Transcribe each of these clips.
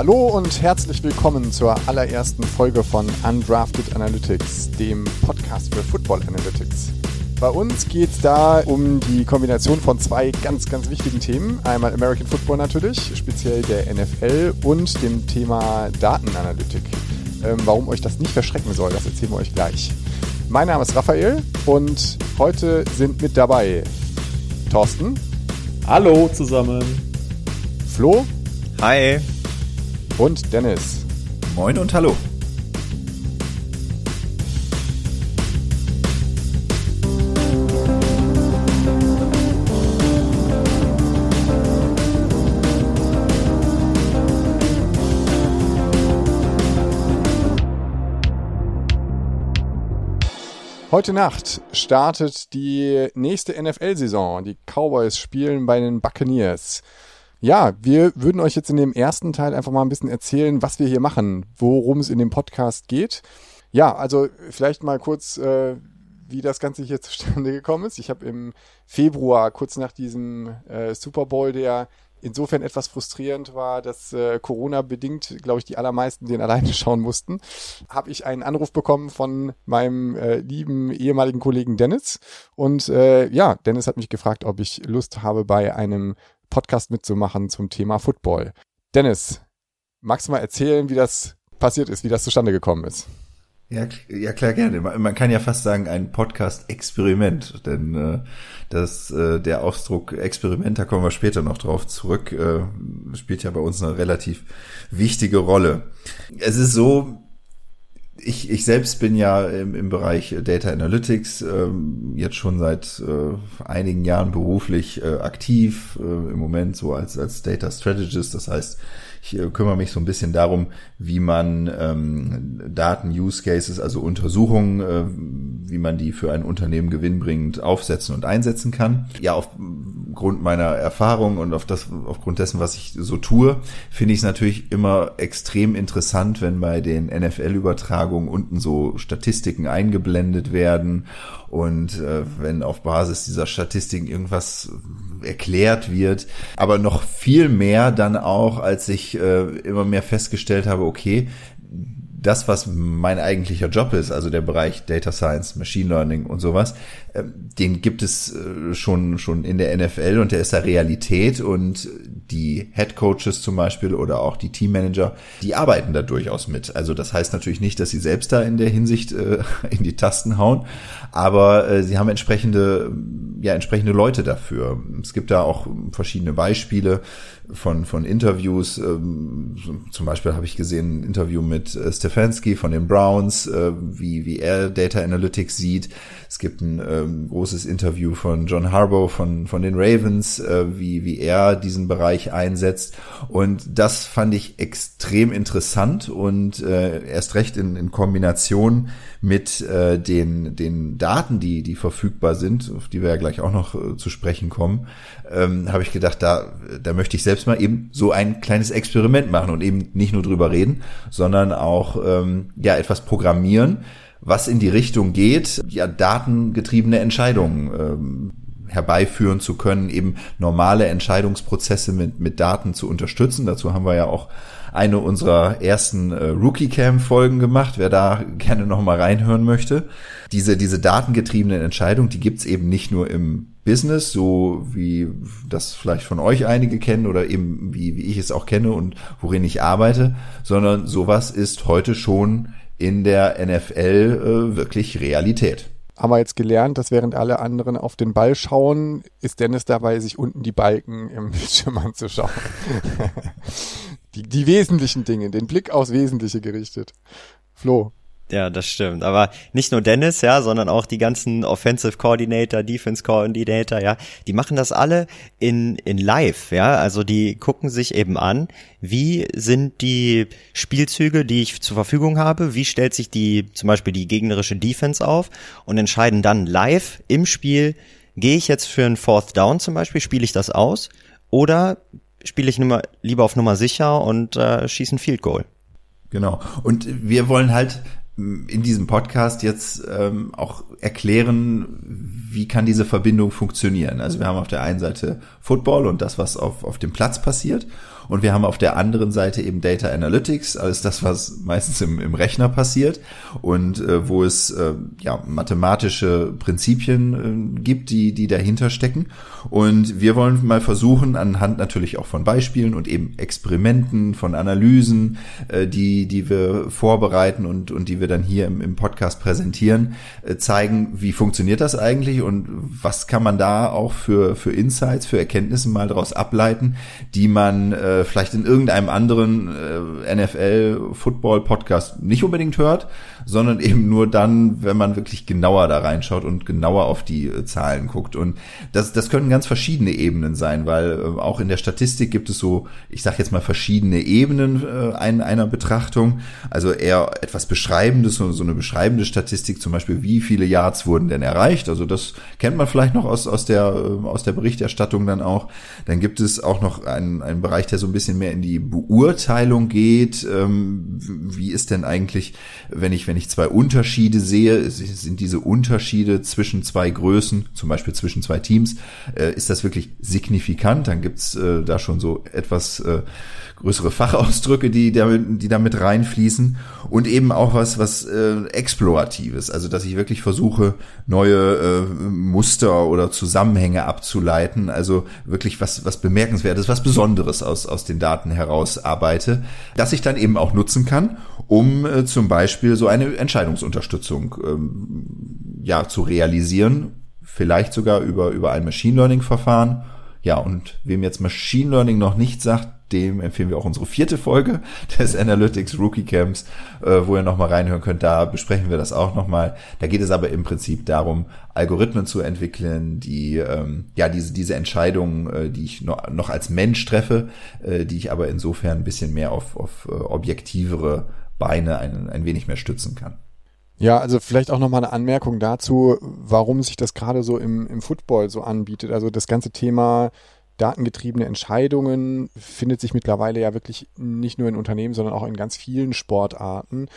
Hallo und herzlich willkommen zur allerersten Folge von Undrafted Analytics, dem Podcast für Football Analytics. Bei uns geht es da um die Kombination von zwei ganz, ganz wichtigen Themen. Einmal American Football natürlich, speziell der NFL und dem Thema Datenanalytik. Ähm, warum euch das nicht verschrecken soll, das erzählen wir euch gleich. Mein Name ist Raphael und heute sind mit dabei Thorsten. Hallo zusammen. Flo. Hi. Und Dennis. Moin und hallo. Heute Nacht startet die nächste NFL-Saison. Die Cowboys spielen bei den Buccaneers. Ja, wir würden euch jetzt in dem ersten Teil einfach mal ein bisschen erzählen, was wir hier machen, worum es in dem Podcast geht. Ja, also vielleicht mal kurz, äh, wie das Ganze hier zustande gekommen ist. Ich habe im Februar, kurz nach diesem äh, Super Bowl, der insofern etwas frustrierend war, dass äh, Corona bedingt, glaube ich, die allermeisten den alleine schauen mussten, habe ich einen Anruf bekommen von meinem äh, lieben ehemaligen Kollegen Dennis. Und äh, ja, Dennis hat mich gefragt, ob ich Lust habe, bei einem Podcast mitzumachen zum Thema Football. Dennis, magst du mal erzählen, wie das passiert ist, wie das zustande gekommen ist? Ja, ja klar, gerne. Man kann ja fast sagen, ein Podcast-Experiment, denn äh, das, äh, der Ausdruck Experiment, da kommen wir später noch drauf zurück, äh, spielt ja bei uns eine relativ wichtige Rolle. Es ist so, ich, ich selbst bin ja im, im Bereich Data Analytics ähm, jetzt schon seit äh, einigen Jahren beruflich äh, aktiv, äh, im Moment so als, als Data Strategist, das heißt, ich äh, kümmere mich so ein bisschen darum, wie man ähm, Daten-Use-Cases, also Untersuchungen, äh, wie man die für ein Unternehmen gewinnbringend aufsetzen und einsetzen kann. Ja, aufgrund meiner Erfahrung und auf das, aufgrund dessen, was ich so tue, finde ich es natürlich immer extrem interessant, wenn bei den NFL-Übertragungen unten so Statistiken eingeblendet werden und äh, wenn auf Basis dieser Statistiken irgendwas erklärt wird, aber noch viel mehr dann auch, als ich äh, immer mehr festgestellt habe, okay, das, was mein eigentlicher Job ist, also der Bereich Data Science, Machine Learning und sowas, ähm, den gibt es äh, schon, schon in der NFL und der ist da Realität und die Head Coaches zum Beispiel oder auch die Teammanager, die arbeiten da durchaus mit. Also das heißt natürlich nicht, dass sie selbst da in der Hinsicht äh, in die Tasten hauen, aber äh, sie haben entsprechende, ja, entsprechende Leute dafür. Es gibt da auch verschiedene Beispiele von, von Interviews. Ähm, zum Beispiel habe ich gesehen ein Interview mit äh, Stefanski von den Browns, äh, wie, wie er Data Analytics sieht. Es gibt ein ähm, großes Interview von John Harbaugh von, von den Ravens, äh, wie, wie er diesen Bereich einsetzt. Und das fand ich extrem interessant und äh, erst recht in, in Kombination mit äh, den, den Daten, die, die verfügbar sind, auf die wir ja gleich auch noch äh, zu sprechen kommen, ähm, habe ich gedacht, da, da möchte ich selbst mal eben so ein kleines Experiment machen und eben nicht nur drüber reden, sondern auch ähm, ja etwas programmieren, was in die Richtung geht, ja, datengetriebene Entscheidungen ähm, herbeiführen zu können, eben normale Entscheidungsprozesse mit, mit Daten zu unterstützen. Dazu haben wir ja auch eine unserer ersten äh, Rookie Cam Folgen gemacht, wer da gerne noch mal reinhören möchte. Diese, diese datengetriebenen Entscheidungen, die gibt's eben nicht nur im Business, so wie das vielleicht von euch einige kennen oder eben wie, wie ich es auch kenne und worin ich arbeite, sondern sowas ist heute schon in der NFL äh, wirklich Realität. Haben wir jetzt gelernt, dass während alle anderen auf den Ball schauen, ist Dennis dabei, sich unten die Balken im Bildschirm anzuschauen. die, die wesentlichen Dinge, den Blick aufs Wesentliche gerichtet. Flo, ja, das stimmt. Aber nicht nur Dennis, ja, sondern auch die ganzen Offensive Coordinator, Defense Coordinator, ja, die machen das alle in, in live, ja. Also die gucken sich eben an, wie sind die Spielzüge, die ich zur Verfügung habe, wie stellt sich die, zum Beispiel die gegnerische Defense auf und entscheiden dann live im Spiel, gehe ich jetzt für einen Fourth Down zum Beispiel, spiele ich das aus oder spiele ich nummer, lieber auf Nummer sicher und äh, schieße ein Field Goal. Genau. Und wir wollen halt in diesem Podcast jetzt ähm, auch erklären, wie kann diese Verbindung funktionieren. Also wir haben auf der einen Seite Football und das, was auf, auf dem Platz passiert. Und wir haben auf der anderen Seite eben Data Analytics, alles das, was meistens im, im Rechner passiert und äh, wo es äh, ja, mathematische Prinzipien äh, gibt, die, die dahinter stecken. Und wir wollen mal versuchen, anhand natürlich auch von Beispielen und eben Experimenten, von Analysen, äh, die, die wir vorbereiten und, und die wir dann hier im, im Podcast präsentieren, äh, zeigen, wie funktioniert das eigentlich und was kann man da auch für, für Insights, für Erkenntnisse mal daraus ableiten, die man äh, vielleicht in irgendeinem anderen äh, NFL-Football-Podcast nicht unbedingt hört, sondern eben nur dann, wenn man wirklich genauer da reinschaut und genauer auf die äh, Zahlen guckt. Und das, das können ganz verschiedene Ebenen sein, weil äh, auch in der Statistik gibt es so, ich sage jetzt mal verschiedene Ebenen äh, ein, einer Betrachtung. Also eher etwas Beschreibendes, so, so eine beschreibende Statistik, zum Beispiel, wie viele Yards wurden denn erreicht. Also das kennt man vielleicht noch aus, aus, der, äh, aus der Berichterstattung dann auch. Dann gibt es auch noch einen, einen Bereich, der so ein bisschen mehr in die Beurteilung geht. Ähm, wie ist denn eigentlich, wenn ich, wenn ich zwei Unterschiede sehe, sind diese Unterschiede zwischen zwei Größen, zum Beispiel zwischen zwei Teams, äh, ist das wirklich signifikant? Dann gibt's äh, da schon so etwas äh, größere Fachausdrücke, die damit, die damit reinfließen. Und eben auch was, was äh, exploratives, also dass ich wirklich versuche, neue äh, Muster oder Zusammenhänge abzuleiten, also wirklich was, was bemerkenswertes, was Besonderes aus, aus den Daten heraus arbeite, dass ich dann eben auch nutzen kann, um äh, zum Beispiel so eine Entscheidungsunterstützung ähm, ja zu realisieren, vielleicht sogar über, über ein Machine Learning Verfahren. Ja, und wem jetzt Machine Learning noch nicht sagt, dem empfehlen wir auch unsere vierte Folge des Analytics Rookie Camps, äh, wo ihr nochmal reinhören könnt. Da besprechen wir das auch nochmal. Da geht es aber im Prinzip darum, Algorithmen zu entwickeln, die ähm, ja diese diese Entscheidungen, äh, die ich noch, noch als Mensch treffe, äh, die ich aber insofern ein bisschen mehr auf, auf äh, objektivere Beine ein, ein wenig mehr stützen kann. Ja, also vielleicht auch nochmal eine Anmerkung dazu, warum sich das gerade so im, im Football so anbietet. Also das ganze Thema datengetriebene Entscheidungen findet sich mittlerweile ja wirklich nicht nur in Unternehmen, sondern auch in ganz vielen Sportarten.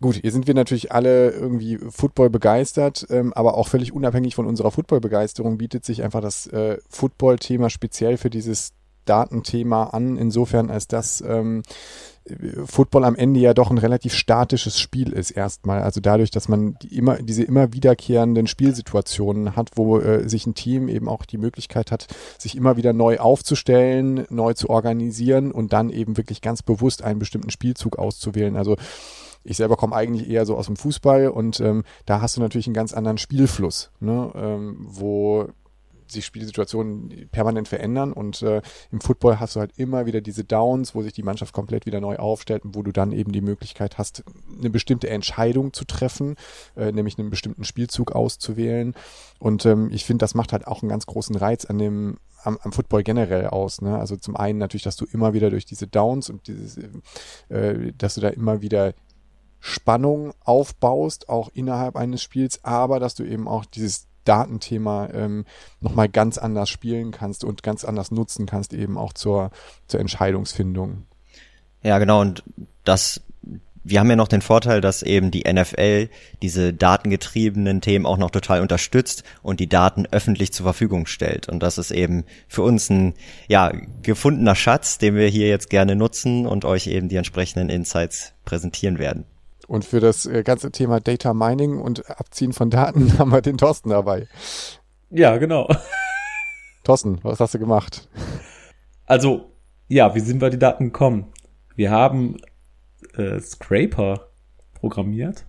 Gut, hier sind wir natürlich alle irgendwie Football begeistert, ähm, aber auch völlig unabhängig von unserer Football-Begeisterung bietet sich einfach das äh, Football-Thema speziell für dieses Datenthema an, insofern als das ähm, Football am Ende ja doch ein relativ statisches Spiel ist erstmal. Also dadurch, dass man die immer, diese immer wiederkehrenden Spielsituationen hat, wo äh, sich ein Team eben auch die Möglichkeit hat, sich immer wieder neu aufzustellen, neu zu organisieren und dann eben wirklich ganz bewusst einen bestimmten Spielzug auszuwählen. Also ich selber komme eigentlich eher so aus dem Fußball und ähm, da hast du natürlich einen ganz anderen Spielfluss, ne? ähm, wo sich Spielsituationen permanent verändern und äh, im Football hast du halt immer wieder diese Downs, wo sich die Mannschaft komplett wieder neu aufstellt und wo du dann eben die Möglichkeit hast, eine bestimmte Entscheidung zu treffen, äh, nämlich einen bestimmten Spielzug auszuwählen und ähm, ich finde, das macht halt auch einen ganz großen Reiz an dem am, am Football generell aus. Ne? Also zum einen natürlich, dass du immer wieder durch diese Downs und dieses, äh, dass du da immer wieder Spannung aufbaust, auch innerhalb eines Spiels, aber dass du eben auch dieses Datenthema ähm, nochmal ganz anders spielen kannst und ganz anders nutzen kannst, eben auch zur, zur Entscheidungsfindung. Ja, genau, und das wir haben ja noch den Vorteil, dass eben die NFL diese datengetriebenen Themen auch noch total unterstützt und die Daten öffentlich zur Verfügung stellt. Und das ist eben für uns ein ja, gefundener Schatz, den wir hier jetzt gerne nutzen und euch eben die entsprechenden Insights präsentieren werden. Und für das äh, ganze Thema Data Mining und Abziehen von Daten haben wir den Thorsten dabei. Ja, genau. Thorsten, was hast du gemacht? Also, ja, wie sind wir die Daten gekommen? Wir haben äh, Scraper programmiert,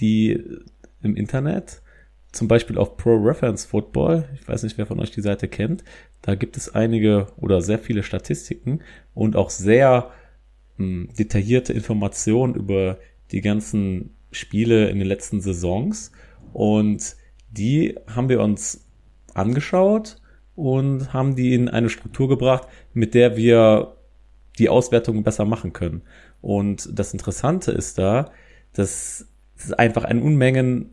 die im Internet, zum Beispiel auf Pro Reference Football, ich weiß nicht, wer von euch die Seite kennt, da gibt es einige oder sehr viele Statistiken und auch sehr mh, hm, detaillierte Informationen über die ganzen Spiele in den letzten Saisons und die haben wir uns angeschaut und haben die in eine Struktur gebracht, mit der wir die Auswertung besser machen können. Und das Interessante ist da, dass es einfach ein Unmengen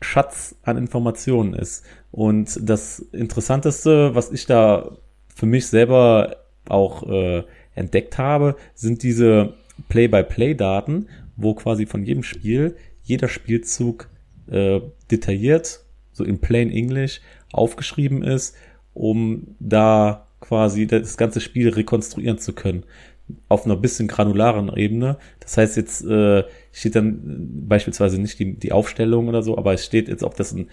Schatz an Informationen ist. Und das Interessanteste, was ich da für mich selber auch äh, entdeckt habe, sind diese Play-by-Play-Daten, wo quasi von jedem Spiel jeder Spielzug äh, detailliert, so in plain English, aufgeschrieben ist, um da quasi das ganze Spiel rekonstruieren zu können auf einer bisschen granularen Ebene. Das heißt, jetzt äh, steht dann beispielsweise nicht die, die Aufstellung oder so, aber es steht jetzt, ob das ein,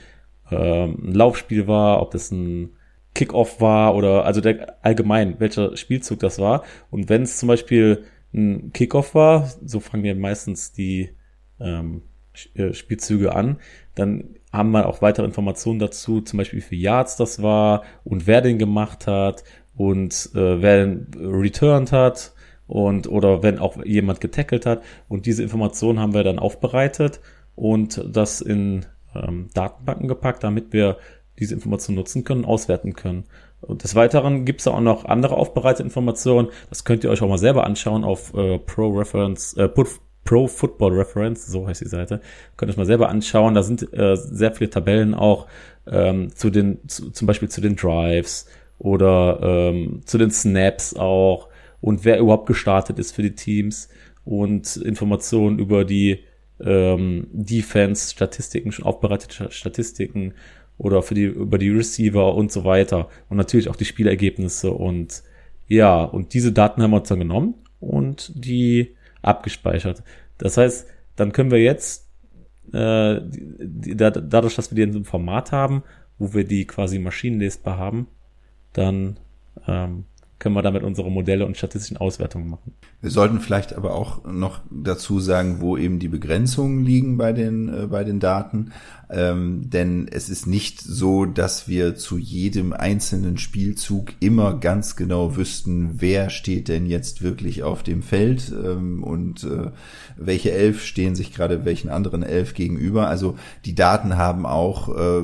äh, ein Laufspiel war, ob das ein Kickoff war oder also der, allgemein, welcher Spielzug das war. Und wenn es zum Beispiel ein Kickoff war, so fangen wir meistens die ähm, äh, Spielzüge an, dann haben wir auch weitere Informationen dazu, zum Beispiel wie viele Yards das war und wer den gemacht hat und äh, wer den returned hat und oder wenn auch jemand getackelt hat. Und diese Informationen haben wir dann aufbereitet und das in ähm, Datenbanken gepackt, damit wir diese Informationen nutzen können, auswerten können. Und des Weiteren gibt es auch noch andere aufbereitete Informationen. Das könnt ihr euch auch mal selber anschauen auf äh, Pro Reference, äh, Pro Football Reference, so heißt die Seite. Könnt ihr euch mal selber anschauen. Da sind äh, sehr viele Tabellen auch ähm, zu den, zu, zum Beispiel zu den Drives oder ähm, zu den Snaps auch und wer überhaupt gestartet ist für die Teams und Informationen über die ähm, Defense-Statistiken, schon aufbereitete Statistiken oder für die, über die Receiver und so weiter. Und natürlich auch die Spielergebnisse und ja, und diese Daten haben wir uns dann genommen und die abgespeichert. Das heißt, dann können wir jetzt äh, dadurch, dass wir die in so einem Format haben, wo wir die quasi maschinenlesbar haben, dann ähm, können wir damit unsere Modelle und statistischen Auswertungen machen. Wir sollten vielleicht aber auch noch dazu sagen, wo eben die Begrenzungen liegen bei den, äh, bei den Daten. Ähm, denn es ist nicht so, dass wir zu jedem einzelnen Spielzug immer ganz genau wüssten, wer steht denn jetzt wirklich auf dem Feld ähm, und äh, welche Elf stehen sich gerade welchen anderen Elf gegenüber. Also die Daten haben auch äh,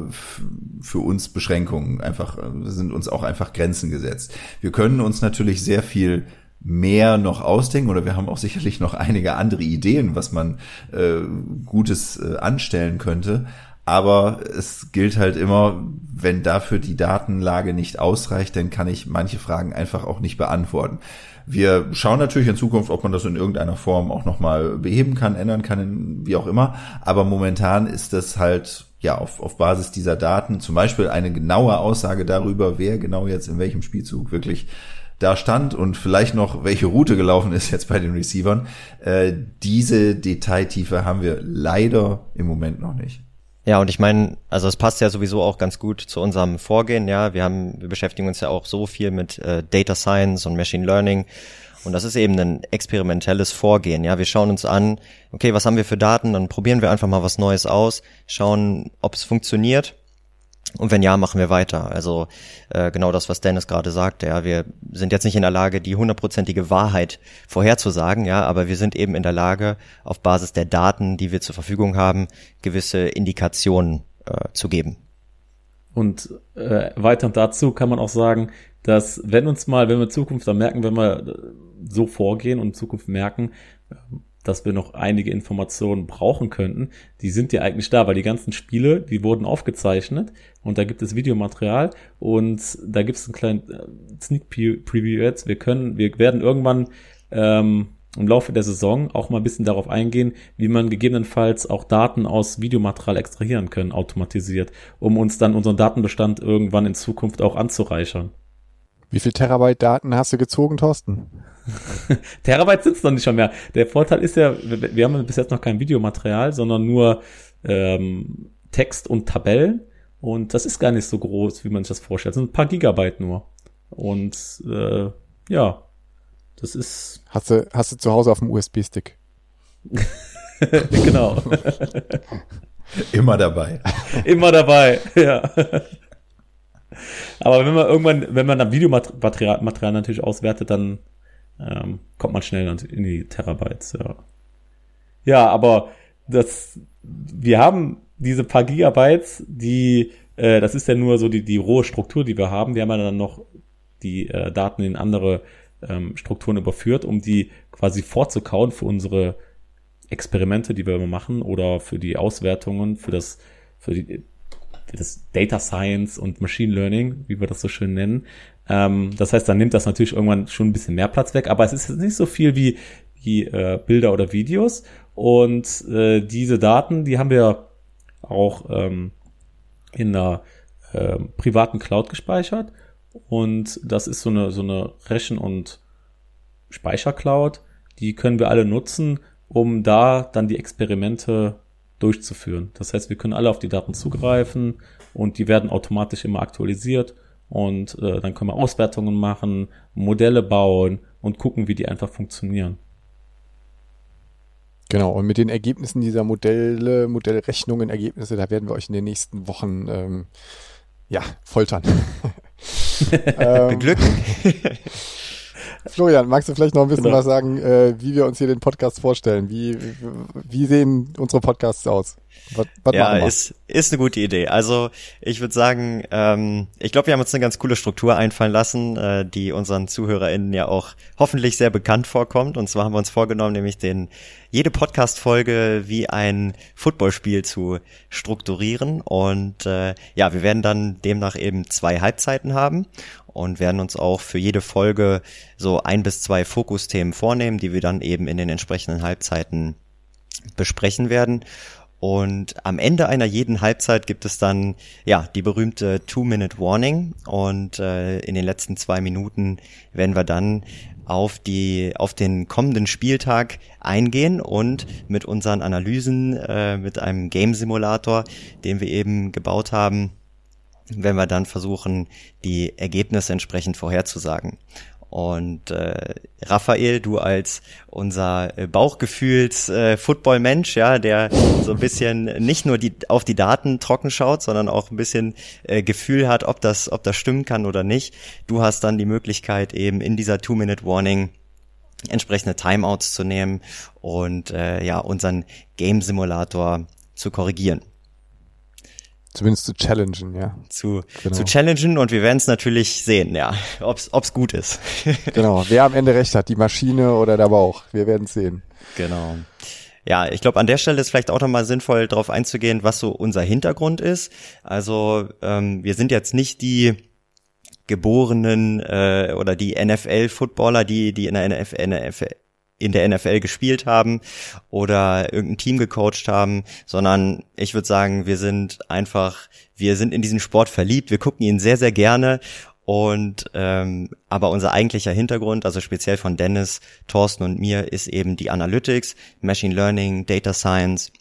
für uns Beschränkungen, einfach äh, sind uns auch einfach Grenzen gesetzt. Wir können uns natürlich sehr viel mehr noch ausdenken oder wir haben auch sicherlich noch einige andere Ideen, was man äh, Gutes äh, anstellen könnte. Aber es gilt halt immer, wenn dafür die Datenlage nicht ausreicht, dann kann ich manche Fragen einfach auch nicht beantworten. Wir schauen natürlich in Zukunft, ob man das in irgendeiner Form auch nochmal beheben kann, ändern kann, wie auch immer. Aber momentan ist das halt ja auf, auf Basis dieser Daten zum Beispiel eine genaue Aussage darüber, wer genau jetzt in welchem Spielzug wirklich da stand und vielleicht noch welche Route gelaufen ist jetzt bei den Receivern. Äh, diese Detailtiefe haben wir leider im Moment noch nicht. Ja, und ich meine, also es passt ja sowieso auch ganz gut zu unserem Vorgehen, ja. Wir haben, wir beschäftigen uns ja auch so viel mit äh, Data Science und Machine Learning. Und das ist eben ein experimentelles Vorgehen, ja. Wir schauen uns an, okay, was haben wir für Daten, dann probieren wir einfach mal was Neues aus, schauen, ob es funktioniert und wenn ja, machen wir weiter. Also äh, genau das, was Dennis gerade sagte. Ja, wir sind jetzt nicht in der Lage, die hundertprozentige Wahrheit vorherzusagen, ja, aber wir sind eben in der Lage, auf Basis der Daten, die wir zur Verfügung haben, gewisse Indikationen äh, zu geben. Und äh, weiter dazu kann man auch sagen, dass wenn uns mal, wenn wir in Zukunft dann merken, wenn wir so vorgehen und in Zukunft merken, dass wir noch einige Informationen brauchen könnten, die sind ja eigentlich da, weil die ganzen Spiele, die wurden aufgezeichnet und da gibt es Videomaterial und da gibt es einen kleinen äh, Sneak Preview jetzt. Wir können, wir werden irgendwann ähm, im Laufe der Saison auch mal ein bisschen darauf eingehen, wie man gegebenenfalls auch Daten aus Videomaterial extrahieren können, automatisiert, um uns dann unseren Datenbestand irgendwann in Zukunft auch anzureichern. Wie viel Terabyte Daten hast du gezogen, Thorsten? Terabyte sind es noch nicht schon mehr. Der Vorteil ist ja, wir haben bis jetzt noch kein Videomaterial, sondern nur ähm, Text und Tabellen. Und das ist gar nicht so groß, wie man sich das vorstellt. Das sind ein paar Gigabyte nur. Und äh, ja, das ist. Hast du, hast du zu Hause auf dem USB-Stick? genau. Immer dabei. Immer dabei, ja. Aber wenn man irgendwann, wenn man dann Videomaterial Material natürlich auswertet, dann ähm, kommt man schnell in die Terabytes, ja. Ja, aber das, wir haben diese paar Gigabytes, die, äh, das ist ja nur so die, die rohe Struktur, die wir haben. Wir haben ja dann noch die äh, Daten in andere ähm, Strukturen überführt, um die quasi vorzukauen für unsere Experimente, die wir machen oder für die Auswertungen, für das, für die, für das Data Science und Machine Learning, wie wir das so schön nennen. Ähm, das heißt, dann nimmt das natürlich irgendwann schon ein bisschen mehr Platz weg, aber es ist nicht so viel wie, wie äh, Bilder oder Videos. Und äh, diese Daten, die haben wir auch ähm, in einer äh, privaten Cloud gespeichert. Und das ist so eine, so eine Rechen- und Speichercloud. Die können wir alle nutzen, um da dann die Experimente durchzuführen. Das heißt, wir können alle auf die Daten zugreifen und die werden automatisch immer aktualisiert und äh, dann können wir Auswertungen machen, Modelle bauen und gucken, wie die einfach funktionieren. Genau, und mit den Ergebnissen dieser Modelle, Modellrechnungen, Ergebnisse, da werden wir euch in den nächsten Wochen ähm, ja, foltern. ähm, Beglücken. Florian, magst du vielleicht noch ein bisschen genau. was sagen, äh, wie wir uns hier den Podcast vorstellen? Wie, wie sehen unsere Podcasts aus? Was, was ja, ist, ist eine gute Idee. Also ich würde sagen, ähm, ich glaube, wir haben uns eine ganz coole Struktur einfallen lassen, äh, die unseren ZuhörerInnen ja auch hoffentlich sehr bekannt vorkommt. Und zwar haben wir uns vorgenommen, nämlich den jede Podcast-Folge wie ein Footballspiel zu strukturieren. Und äh, ja, wir werden dann demnach eben zwei Halbzeiten haben und werden uns auch für jede Folge so ein bis zwei Fokusthemen vornehmen, die wir dann eben in den entsprechenden Halbzeiten besprechen werden. Und am Ende einer jeden Halbzeit gibt es dann ja die berühmte Two-Minute-Warning und äh, in den letzten zwei Minuten werden wir dann auf die auf den kommenden Spieltag eingehen und mit unseren Analysen äh, mit einem Game Simulator, den wir eben gebaut haben, wenn wir dann versuchen, die Ergebnisse entsprechend vorherzusagen. Und äh, Raphael, du als unser äh, Bauchgefühls äh, ja, der so ein bisschen nicht nur die auf die Daten trocken schaut, sondern auch ein bisschen äh, Gefühl hat, ob das, ob das stimmen kann oder nicht. Du hast dann die Möglichkeit eben in dieser Two-Minute-Warning entsprechende Timeouts zu nehmen und äh, ja unseren Game Simulator zu korrigieren. Zumindest zu challengen, ja. Zu, genau. zu challengen und wir werden es natürlich sehen, ja, ob's ob's gut ist. genau, wer am Ende recht hat, die Maschine oder der Bauch, wir werden sehen. Genau. Ja, ich glaube, an der Stelle ist vielleicht auch nochmal sinnvoll, darauf einzugehen, was so unser Hintergrund ist. Also ähm, wir sind jetzt nicht die geborenen äh, oder die NFL-Footballer, die die in der NFL, NFL in der NFL gespielt haben oder irgendein Team gecoacht haben, sondern ich würde sagen, wir sind einfach, wir sind in diesen Sport verliebt, wir gucken ihn sehr, sehr gerne und ähm, aber unser eigentlicher Hintergrund, also speziell von Dennis, Thorsten und mir, ist eben die Analytics, Machine Learning, Data Science.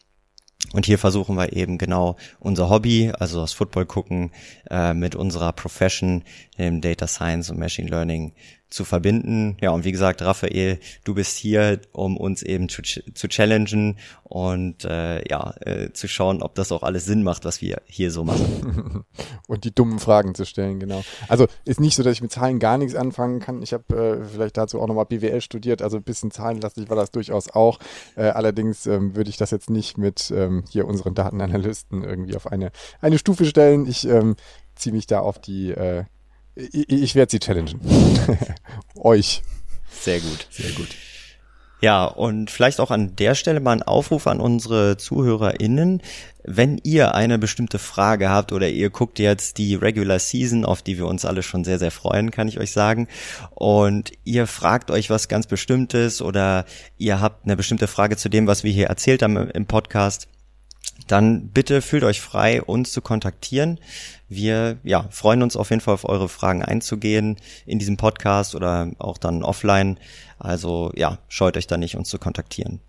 Und hier versuchen wir eben genau unser Hobby, also das Football gucken, äh, mit unserer Profession, dem Data Science und Machine Learning zu verbinden. Ja, und wie gesagt, Raphael, du bist hier, um uns eben zu, zu challengen und äh, ja, äh, zu schauen, ob das auch alles Sinn macht, was wir hier so machen. und die dummen Fragen zu stellen, genau. Also ist nicht so, dass ich mit Zahlen gar nichts anfangen kann. Ich habe äh, vielleicht dazu auch nochmal BWL studiert, also ein bisschen zahlenlastig war das durchaus auch. Äh, allerdings ähm, würde ich das jetzt nicht mit ähm, hier unseren Datenanalysten irgendwie auf eine, eine Stufe stellen. Ich ähm, ziehe mich da auf die äh, ich, ich werde sie challengen. Euch. Sehr gut. Sehr gut. Ja, und vielleicht auch an der Stelle mal ein Aufruf an unsere ZuhörerInnen. Wenn ihr eine bestimmte Frage habt oder ihr guckt jetzt die Regular Season, auf die wir uns alle schon sehr, sehr freuen, kann ich euch sagen, und ihr fragt euch was ganz Bestimmtes oder ihr habt eine bestimmte Frage zu dem, was wir hier erzählt haben im Podcast, dann bitte fühlt euch frei, uns zu kontaktieren. Wir ja, freuen uns auf jeden Fall auf eure Fragen einzugehen in diesem Podcast oder auch dann offline. Also ja, scheut euch da nicht, uns zu kontaktieren.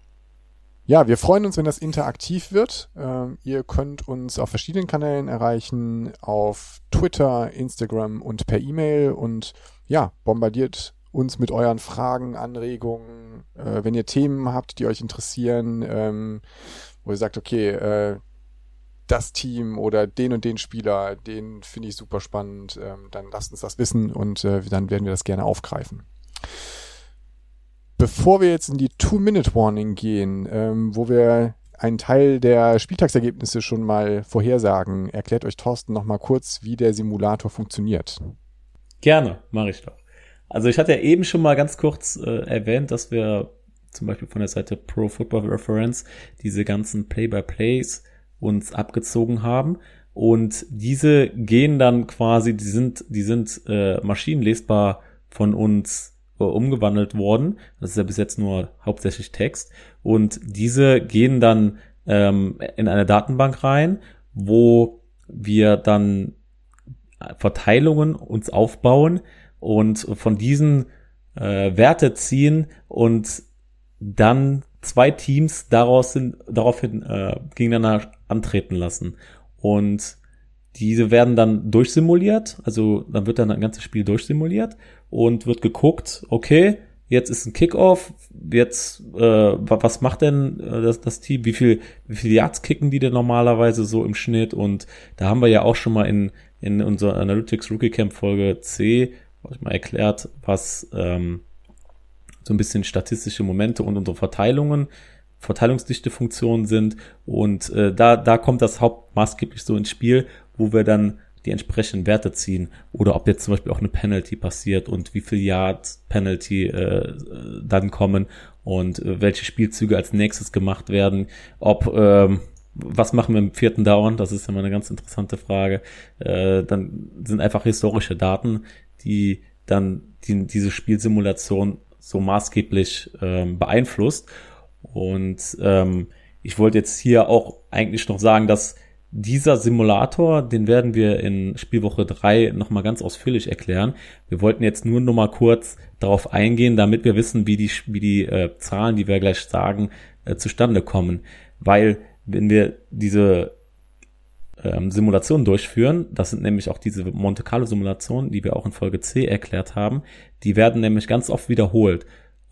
Ja, wir freuen uns, wenn das interaktiv wird. Ähm, ihr könnt uns auf verschiedenen Kanälen erreichen, auf Twitter, Instagram und per E-Mail und ja, bombardiert uns mit euren Fragen, Anregungen, äh, wenn ihr Themen habt, die euch interessieren, ähm, wo ihr sagt, okay, äh, das Team oder den und den Spieler, den finde ich super spannend, ähm, dann lasst uns das wissen und äh, dann werden wir das gerne aufgreifen. Bevor wir jetzt in die Two-Minute-Warning gehen, ähm, wo wir einen Teil der Spieltagsergebnisse schon mal vorhersagen, erklärt euch Thorsten noch mal kurz, wie der Simulator funktioniert. Gerne, mache ich doch. Also ich hatte ja eben schon mal ganz kurz äh, erwähnt, dass wir zum Beispiel von der Seite Pro Football Reference diese ganzen Play-by-Plays uns abgezogen haben. Und diese gehen dann quasi, die sind, die sind äh, maschinenlesbar von uns äh, umgewandelt worden. Das ist ja bis jetzt nur hauptsächlich Text. Und diese gehen dann ähm, in eine Datenbank rein, wo wir dann Verteilungen uns aufbauen und von diesen äh, Werte ziehen und dann zwei Teams daraus sind, daraufhin äh, gegeneinander antreten lassen. Und diese werden dann durchsimuliert, also dann wird dann ein ganzes Spiel durchsimuliert und wird geguckt, okay, jetzt ist ein Kickoff, jetzt, äh, was macht denn äh, das, das Team, wie viel, wie viel Yards kicken die denn normalerweise so im Schnitt? Und da haben wir ja auch schon mal in, in unserer Analytics Rookie Camp Folge C, ich mal erklärt, was ähm, so ein bisschen statistische Momente und unsere Verteilungen, verteilungsdichte Funktionen sind und äh, da, da kommt das hauptmaßgeblich so ins Spiel, wo wir dann die entsprechenden Werte ziehen oder ob jetzt zum Beispiel auch eine Penalty passiert und wie viel Yards Penalty äh, dann kommen und äh, welche Spielzüge als nächstes gemacht werden, ob ähm, was machen wir im vierten Down? Das ist immer eine ganz interessante Frage. Äh, dann sind einfach historische Daten, die dann die, diese Spielsimulation so maßgeblich ähm, beeinflusst. Und ähm, ich wollte jetzt hier auch eigentlich noch sagen, dass dieser Simulator, den werden wir in Spielwoche 3 nochmal ganz ausführlich erklären. Wir wollten jetzt nur noch mal kurz darauf eingehen, damit wir wissen, wie die, wie die äh, Zahlen, die wir gleich sagen, äh, zustande kommen. Weil wenn wir diese ähm, Simulationen durchführen, das sind nämlich auch diese Monte Carlo Simulationen, die wir auch in Folge C erklärt haben, die werden nämlich ganz oft wiederholt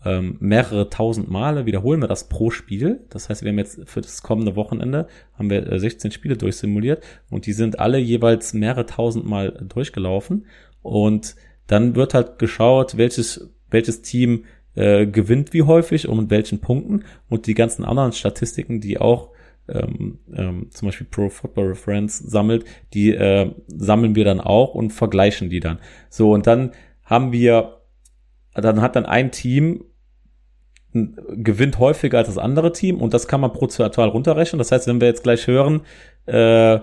ähm, mehrere tausend Male wiederholen wir das pro Spiel. Das heißt, wir haben jetzt für das kommende Wochenende haben wir äh, 16 Spiele durchsimuliert und die sind alle jeweils mehrere tausend Mal durchgelaufen. Und dann wird halt geschaut, welches, welches Team äh, gewinnt wie häufig und mit welchen Punkten und die ganzen anderen Statistiken, die auch ähm, ähm, zum Beispiel Pro Football Reference sammelt, die äh, sammeln wir dann auch und vergleichen die dann. So, und dann haben wir, dann hat dann ein Team gewinnt häufiger als das andere Team und das kann man prozentual runterrechnen. Das heißt, wenn wir jetzt gleich hören, äh,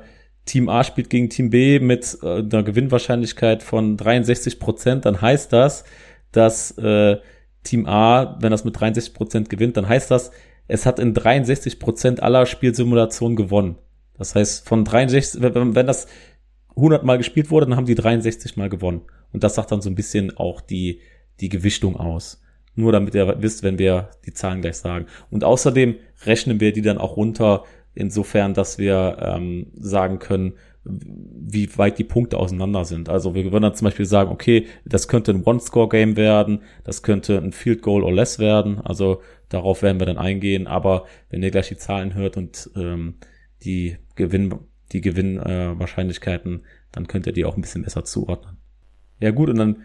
Team A spielt gegen Team B mit äh, einer Gewinnwahrscheinlichkeit von 63 Prozent, dann heißt das, dass äh, Team A, wenn das mit 63 Prozent gewinnt, dann heißt das, es hat in 63 Prozent aller Spielsimulationen gewonnen. Das heißt, von 63, wenn, wenn das 100 Mal gespielt wurde, dann haben die 63 Mal gewonnen. Und das sagt dann so ein bisschen auch die, die Gewichtung aus. Nur damit ihr wisst, wenn wir die Zahlen gleich sagen. Und außerdem rechnen wir die dann auch runter, insofern, dass wir ähm, sagen können, wie weit die Punkte auseinander sind. Also wir würden dann zum Beispiel sagen, okay, das könnte ein One-Score-Game werden, das könnte ein Field Goal or less werden. Also darauf werden wir dann eingehen. Aber wenn ihr gleich die Zahlen hört und ähm, die Gewinn, die Gewinnwahrscheinlichkeiten, äh, dann könnt ihr die auch ein bisschen besser zuordnen. Ja gut, und dann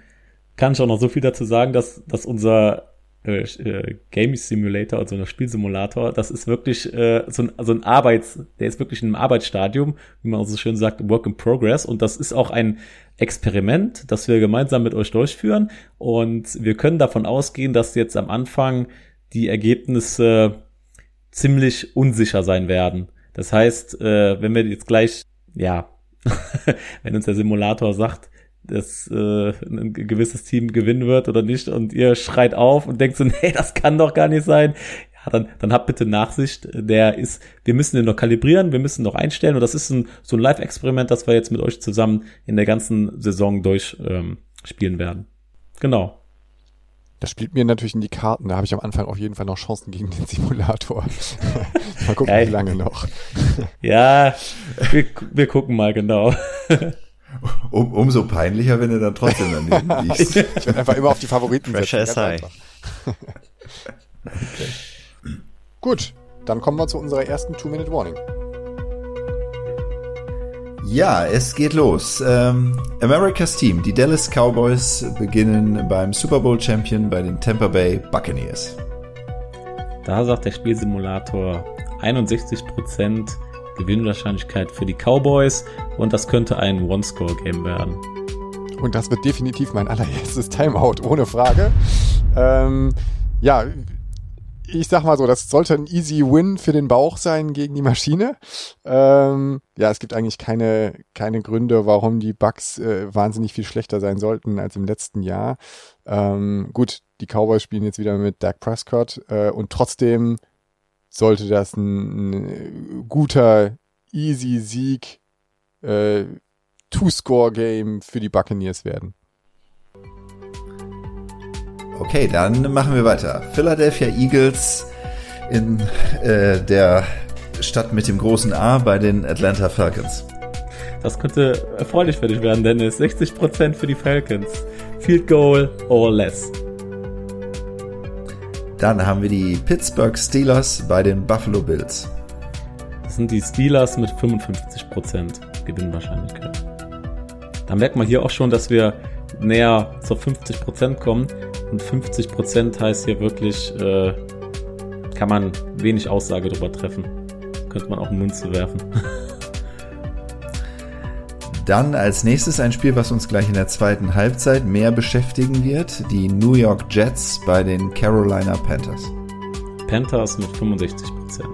kann ich auch noch so viel dazu sagen, dass, dass unser äh, äh, Game Simulator, also ein Spielsimulator, das ist wirklich äh, so, ein, so ein Arbeits, der ist wirklich in einem Arbeitsstadium, wie man so schön sagt, Work in Progress. Und das ist auch ein Experiment, das wir gemeinsam mit euch durchführen. Und wir können davon ausgehen, dass jetzt am Anfang die Ergebnisse ziemlich unsicher sein werden. Das heißt, äh, wenn wir jetzt gleich, ja, wenn uns der Simulator sagt, dass äh, ein gewisses Team gewinnen wird oder nicht und ihr schreit auf und denkt so, nee, das kann doch gar nicht sein. Ja, dann, dann habt bitte Nachsicht. Der ist, wir müssen den noch kalibrieren, wir müssen noch einstellen und das ist ein, so ein Live-Experiment, das wir jetzt mit euch zusammen in der ganzen Saison durchspielen ähm, werden. Genau. Das spielt mir natürlich in die Karten. Da habe ich am Anfang auf jeden Fall noch Chancen gegen den Simulator. mal gucken, ja, wie lange noch. ja, wir, wir gucken mal genau. Um, umso peinlicher, wenn er dann trotzdem daneben liegt. ich werde einfach immer auf die Favoriten setzen. High. okay. Gut, dann kommen wir zu unserer ersten Two-Minute-Warning. Ja, es geht los. Ähm, America's Team, die Dallas Cowboys, beginnen beim Super Bowl Champion bei den Tampa Bay Buccaneers. Da sagt der Spielsimulator 61 Prozent Gewinnwahrscheinlichkeit für die Cowboys und das könnte ein One-Score-Game werden. Und das wird definitiv mein allererstes Timeout, ohne Frage. Ähm, ja, ich sag mal so, das sollte ein easy Win für den Bauch sein gegen die Maschine. Ähm, ja, es gibt eigentlich keine, keine Gründe, warum die Bugs äh, wahnsinnig viel schlechter sein sollten als im letzten Jahr. Ähm, gut, die Cowboys spielen jetzt wieder mit Dak Prescott äh, und trotzdem sollte das ein, ein guter, easy Sieg äh, Two-Score-Game für die Buccaneers werden. Okay, dann machen wir weiter. Philadelphia Eagles in äh, der Stadt mit dem großen A bei den Atlanta Falcons. Das könnte erfreulich für dich werden, Dennis. 60% für die Falcons. Field Goal or less. Dann haben wir die Pittsburgh Steelers bei den Buffalo Bills. Das sind die Steelers mit 55% Gewinnwahrscheinlichkeit. Da merkt man hier auch schon, dass wir näher zur 50% kommen. Und 50% heißt hier wirklich, äh, kann man wenig Aussage darüber treffen. Könnte man auch einen Mund zu werfen. Dann als nächstes ein Spiel, was uns gleich in der zweiten Halbzeit mehr beschäftigen wird. Die New York Jets bei den Carolina Panthers. Panthers mit 65%.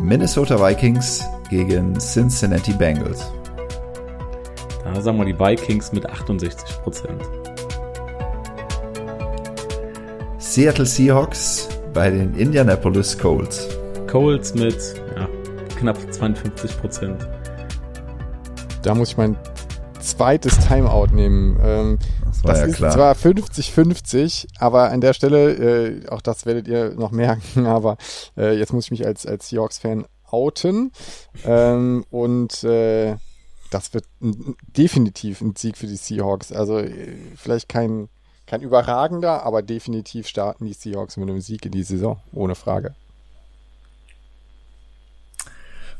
Minnesota Vikings gegen Cincinnati Bengals. Da sagen wir die Vikings mit 68%. Seattle Seahawks bei den Indianapolis Colts. Colts mit ja, knapp 52%. Da muss ich mein zweites Timeout nehmen. Ähm, Das war das ja ist klar. zwar 50-50, aber an der Stelle, äh, auch das werdet ihr noch merken, aber äh, jetzt muss ich mich als, als Seahawks-Fan outen. Ähm, und äh, das wird ein, definitiv ein Sieg für die Seahawks. Also äh, vielleicht kein, kein überragender, aber definitiv starten die Seahawks mit einem Sieg in die Saison, ohne Frage.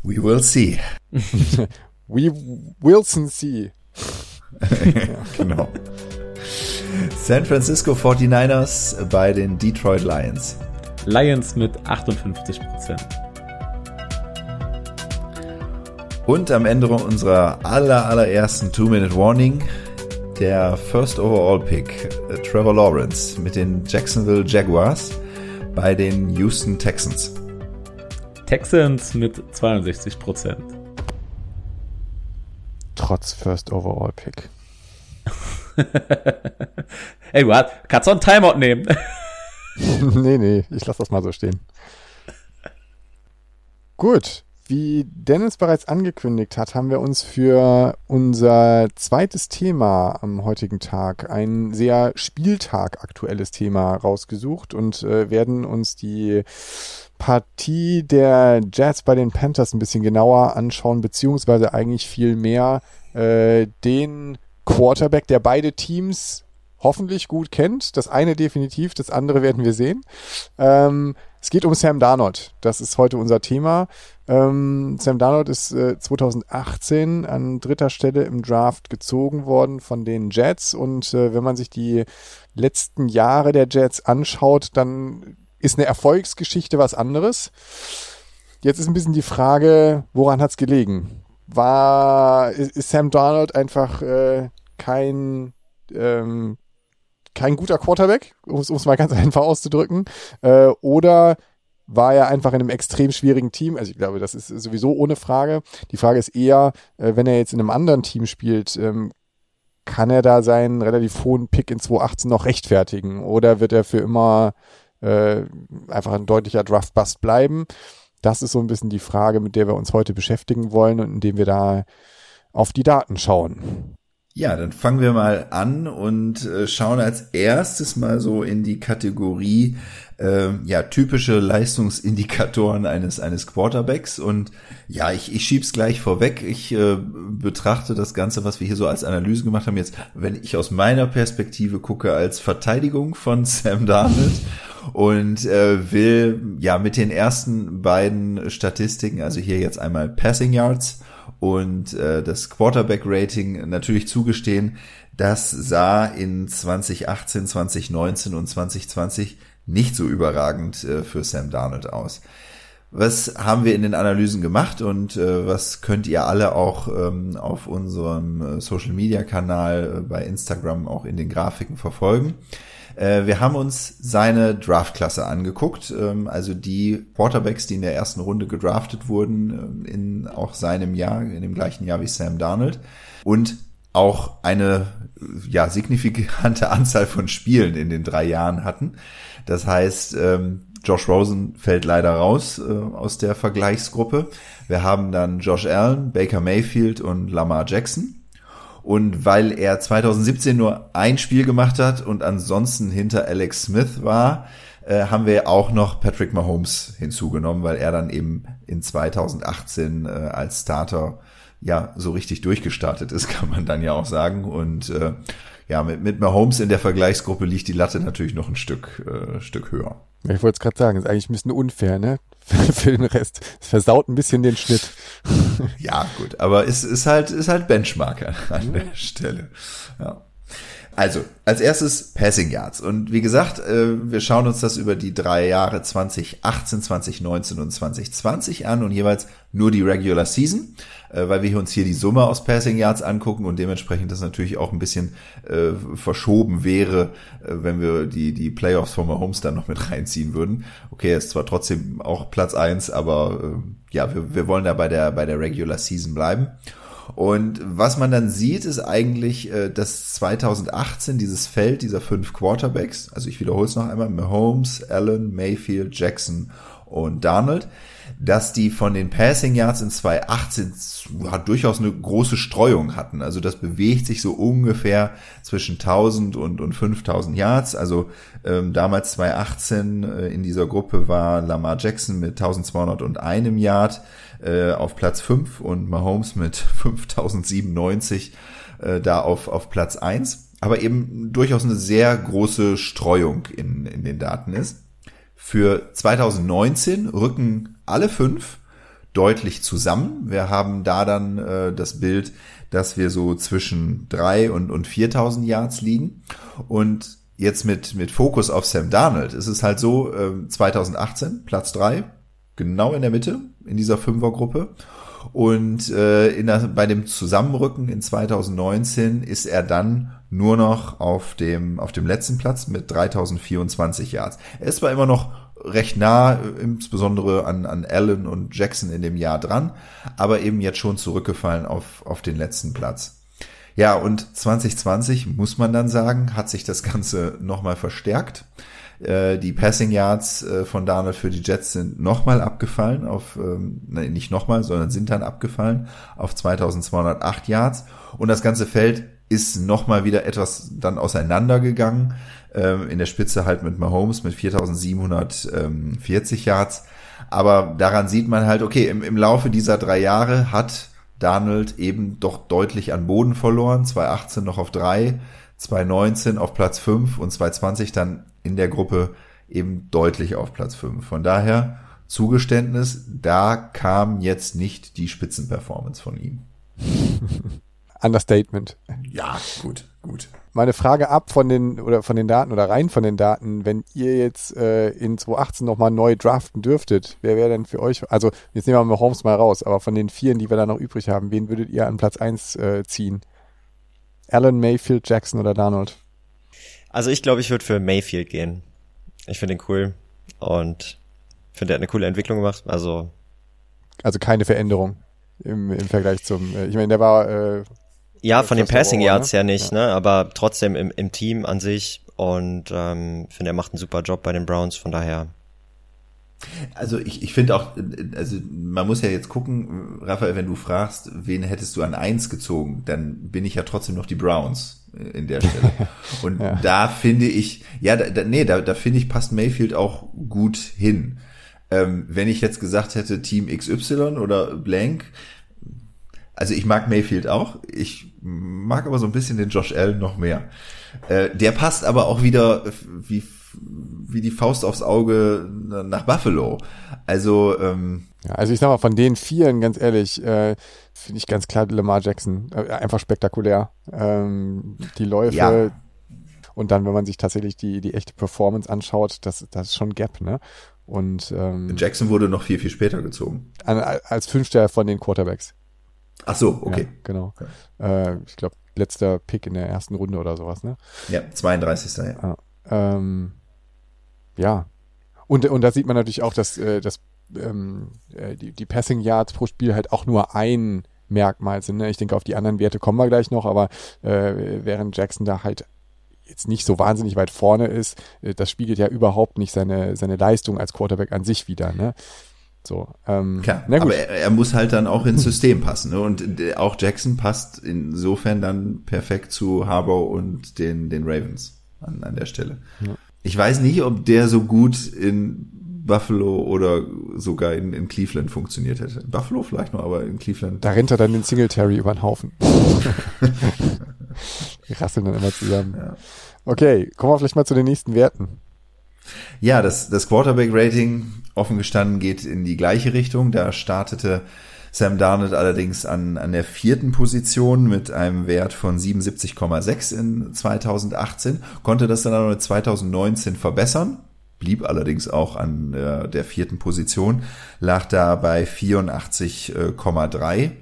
We will see. We Wilson see. genau. San Francisco 49ers bei den Detroit Lions. Lions mit 58%. Und am Ende unserer aller, allerersten Two-Minute-Warning der First Overall Pick, äh, Trevor Lawrence mit den Jacksonville Jaguars bei den Houston Texans. Texans mit 62%. Trotz First Overall Pick. Ey, du kannst doch einen Timeout nehmen. nee, nee, ich lasse das mal so stehen. Gut, wie Dennis bereits angekündigt hat, haben wir uns für unser zweites Thema am heutigen Tag ein sehr Spieltag aktuelles Thema rausgesucht und äh, werden uns die Partie der Jazz bei den Panthers ein bisschen genauer anschauen, beziehungsweise eigentlich viel mehr äh, den Quarterback, der beide Teams hoffentlich gut kennt. Das eine definitiv, das andere werden wir sehen. Ähm, es geht um Sam Darnold. Das ist heute unser Thema. Ähm, Sam Darnold ist äh, 2018 an dritter Stelle im Draft gezogen worden von den Jets. Und äh, wenn man sich die letzten Jahre der Jets anschaut, dann ist eine Erfolgsgeschichte was anderes. Jetzt ist ein bisschen die Frage, woran hat's gelegen? War ist, ist Sam Darnold einfach äh, kein ähm, kein guter Quarterback, um es mal ganz einfach auszudrücken, äh, oder war er einfach in einem extrem schwierigen Team? Also ich glaube, das ist sowieso ohne Frage. Die Frage ist eher, äh, wenn er jetzt in einem anderen Team spielt, ähm, kann er da seinen relativ hohen Pick in 2018 noch rechtfertigen? Oder wird er für immer äh, einfach ein deutlicher Draft-Bust bleiben? Das ist so ein bisschen die Frage, mit der wir uns heute beschäftigen wollen und indem wir da auf die Daten schauen. Ja, dann fangen wir mal an und äh, schauen als erstes mal so in die Kategorie äh, ja typische Leistungsindikatoren eines eines Quarterbacks und ja, ich, ich schieb's gleich vorweg. Ich äh, betrachte das Ganze, was wir hier so als Analyse gemacht haben, jetzt, wenn ich aus meiner Perspektive gucke, als Verteidigung von Sam Darnold und äh, will ja mit den ersten beiden Statistiken, also hier jetzt einmal Passing Yards und äh, das Quarterback-Rating natürlich zugestehen. Das sah in 2018, 2019 und 2020 nicht so überragend äh, für Sam Darnold aus. Was haben wir in den Analysen gemacht und äh, was könnt ihr alle auch ähm, auf unserem äh, Social Media Kanal äh, bei Instagram auch in den Grafiken verfolgen? Äh, wir haben uns seine Draftklasse angeguckt, ähm, also die Quarterbacks, die in der ersten Runde gedraftet wurden, äh, in auch seinem Jahr, in dem gleichen Jahr wie Sam Darnold und auch eine ja signifikante Anzahl von Spielen in den drei Jahren hatten. Das heißt, ähm, Josh Rosen fällt leider raus äh, aus der Vergleichsgruppe. Wir haben dann Josh Allen, Baker Mayfield und Lamar Jackson. Und weil er 2017 nur ein Spiel gemacht hat und ansonsten hinter Alex Smith war, äh, haben wir auch noch Patrick Mahomes hinzugenommen, weil er dann eben in 2018 äh, als Starter ja so richtig durchgestartet ist, kann man dann ja auch sagen. Und äh, ja, mit, mit Mahomes in der Vergleichsgruppe liegt die Latte natürlich noch ein Stück, äh, Stück höher. Ich wollte es gerade sagen, ist eigentlich ein bisschen unfair, ne? Für den Rest. Es versaut ein bisschen den Schnitt. ja, gut, aber es ist halt, ist halt Benchmarker an der Stelle. Ja. Also, als erstes Passing Yards. Und wie gesagt, äh, wir schauen uns das über die drei Jahre 2018, 2019 und 2020 an und jeweils nur die Regular Season, äh, weil wir uns hier die Summe aus Passing Yards angucken und dementsprechend das natürlich auch ein bisschen äh, verschoben wäre, äh, wenn wir die, die Playoffs von Mahomes dann noch mit reinziehen würden. Okay, er ist zwar trotzdem auch Platz eins, aber äh, ja, wir, wir wollen da bei der, bei der Regular Season bleiben. Und was man dann sieht, ist eigentlich, äh, dass 2018 dieses Feld dieser fünf Quarterbacks, also ich wiederhole es noch einmal, Mahomes, Allen, Mayfield, Jackson und Donald, dass die von den Passing Yards in 2018 hat durchaus eine große Streuung hatten. Also das bewegt sich so ungefähr zwischen 1000 und, und 5000 Yards. Also ähm, damals 2018 äh, in dieser Gruppe war Lamar Jackson mit 1201 Yard äh, auf Platz 5 und Mahomes mit 5097 äh, da auf, auf Platz 1. Aber eben durchaus eine sehr große Streuung in, in den Daten ist. Für 2019 rücken alle fünf deutlich zusammen. Wir haben da dann äh, das Bild, dass wir so zwischen drei und, und 4000 Yards liegen. Und jetzt mit, mit Fokus auf Sam Darnold ist es halt so, äh, 2018 Platz drei genau in der Mitte in dieser Fünfergruppe. Und äh, in der, bei dem Zusammenrücken in 2019 ist er dann nur noch auf dem, auf dem letzten Platz mit 3024 Yards. Er ist zwar immer noch recht nah, insbesondere an, an Allen und Jackson in dem Jahr dran, aber eben jetzt schon zurückgefallen auf, auf den letzten Platz. Ja, und 2020 muss man dann sagen, hat sich das Ganze nochmal verstärkt. Äh, die Passing Yards äh, von Darnold für die Jets sind nochmal abgefallen auf, ähm, nein, nicht nochmal, sondern sind dann abgefallen auf 2208 Yards. Und das ganze Feld ist nochmal wieder etwas dann auseinandergegangen. Ähm, in der Spitze halt mit Mahomes mit 4740 Yards. Aber daran sieht man halt, okay, im, im Laufe dieser drei Jahre hat Darnold eben doch deutlich an Boden verloren. 2018 noch auf drei, 2019 auf Platz fünf und 2020 dann in der Gruppe eben deutlich auf Platz fünf. Von daher Zugeständnis, da kam jetzt nicht die Spitzenperformance von ihm. Understatement. Ja, gut, gut. Meine Frage ab von den oder von den Daten oder rein von den Daten, wenn ihr jetzt äh, in 2018 nochmal neu draften dürftet, wer wäre denn für euch, also jetzt nehmen wir mal Holmes mal raus, aber von den vieren, die wir da noch übrig haben, wen würdet ihr an Platz eins äh, ziehen? Allen, Mayfield, Jackson oder Donald? Also ich glaube, ich würde für Mayfield gehen. Ich finde ihn cool und finde, er hat eine coole Entwicklung gemacht. Also also keine Veränderung im, im Vergleich zum, äh, ich meine, der war äh, ja, von den Passing Yards ne? her nicht, ja. ne? Aber trotzdem im, im Team an sich und ähm, finde, er macht einen super Job bei den Browns, von daher. Also ich, ich finde auch, also man muss ja jetzt gucken, Raphael, wenn du fragst, wen hättest du an eins gezogen, dann bin ich ja trotzdem noch die Browns in der Stelle. Und ja. da finde ich, ja, da, da, nee, da, da finde ich, passt Mayfield auch gut hin. Ähm, wenn ich jetzt gesagt hätte, Team XY oder Blank, also ich mag Mayfield auch, ich mag aber so ein bisschen den Josh Allen noch mehr. Äh, der passt aber auch wieder wie, wie die Faust aufs Auge nach Buffalo. Also, ähm, ja, also ich sag mal, von den vieren, ganz ehrlich, äh, finde ich ganz klar Lamar Jackson. Äh, einfach spektakulär. Ähm, die Läufe. Ja. Und dann, wenn man sich tatsächlich die, die echte Performance anschaut, das, das ist schon Gap, ne? Und ähm, Jackson wurde noch viel, viel später gezogen. An, als Fünfter von den Quarterbacks. Ach so, okay. Ja, genau. Äh, ich glaube, letzter Pick in der ersten Runde oder sowas, ne? Ja, 32. Ja. Ah, ähm, ja. Und, und da sieht man natürlich auch, dass, äh, dass ähm, äh, die, die Passing Yards pro Spiel halt auch nur ein Merkmal sind. Ne? Ich denke, auf die anderen Werte kommen wir gleich noch, aber äh, während Jackson da halt jetzt nicht so wahnsinnig weit vorne ist, äh, das spiegelt ja überhaupt nicht seine, seine Leistung als Quarterback an sich wieder. Ne? So, ähm, Klar, aber er, er, muss halt dann auch ins System passen. Ne? Und auch Jackson passt insofern dann perfekt zu Harbour und den, den Ravens an, an der Stelle. Ja. Ich weiß nicht, ob der so gut in Buffalo oder sogar in, in Cleveland funktioniert hätte. In Buffalo vielleicht noch, aber in Cleveland. Da rennt er dann den Singletary über den Haufen. Die rasseln dann immer zusammen. Ja. Okay, kommen wir vielleicht mal zu den nächsten Werten. Ja, das, das Quarterback-Rating, offen gestanden, geht in die gleiche Richtung. Da startete Sam Darnold allerdings an, an der vierten Position mit einem Wert von 77,6 in 2018, konnte das dann aber 2019 verbessern, blieb allerdings auch an der, der vierten Position, lag da bei 84,3.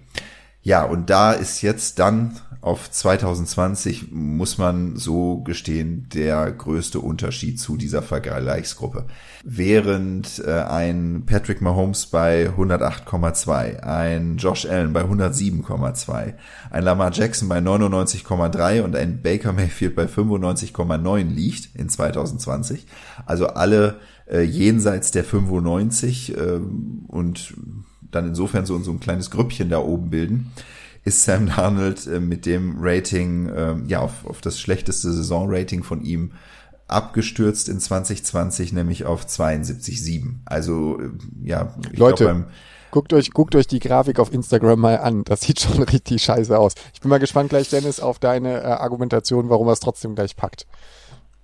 Ja, und da ist jetzt dann auf 2020 muss man so gestehen, der größte Unterschied zu dieser Vergleichsgruppe. Während äh, ein Patrick Mahomes bei 108,2, ein Josh Allen bei 107,2, ein Lamar Jackson bei 99,3 und ein Baker Mayfield bei 95,9 liegt in 2020. Also alle äh, jenseits der 95 äh, und dann insofern so, so ein kleines Grüppchen da oben bilden ist Sam Darnold äh, mit dem Rating, äh, ja, auf, auf das schlechteste Saisonrating von ihm abgestürzt in 2020, nämlich auf 72,7. Also, äh, ja, Leute, glaub, guckt euch, guckt euch die Grafik auf Instagram mal an. Das sieht schon richtig scheiße aus. Ich bin mal gespannt gleich, Dennis, auf deine äh, Argumentation, warum er es trotzdem gleich packt.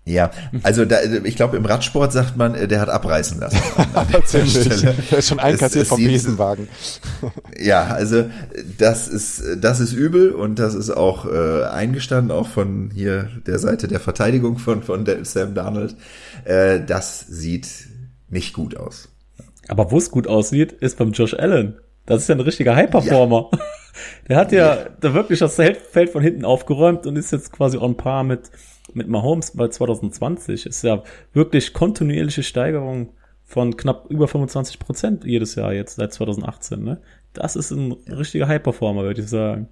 Ja, also da, ich glaube, im Radsport sagt man, äh, der hat abreißen lassen. An der ist schon einkassiert vom Besenwagen. Ja, also das ist das ist übel und das ist auch äh, eingestanden, auch von hier der Seite der Verteidigung von von Sam Darnold. Äh, das sieht nicht gut aus. Aber wo es gut aussieht, ist beim Josh Allen. Das ist ja ein richtiger High-Performer. Ja. Der hat ja, ja da wirklich das Feld von hinten aufgeräumt und ist jetzt quasi on par mit mit Mahomes bei 2020 ist ja wirklich kontinuierliche Steigerung von knapp über 25 Prozent jedes Jahr jetzt seit 2018. Ne? Das ist ein richtiger High-Performer, würde ich sagen.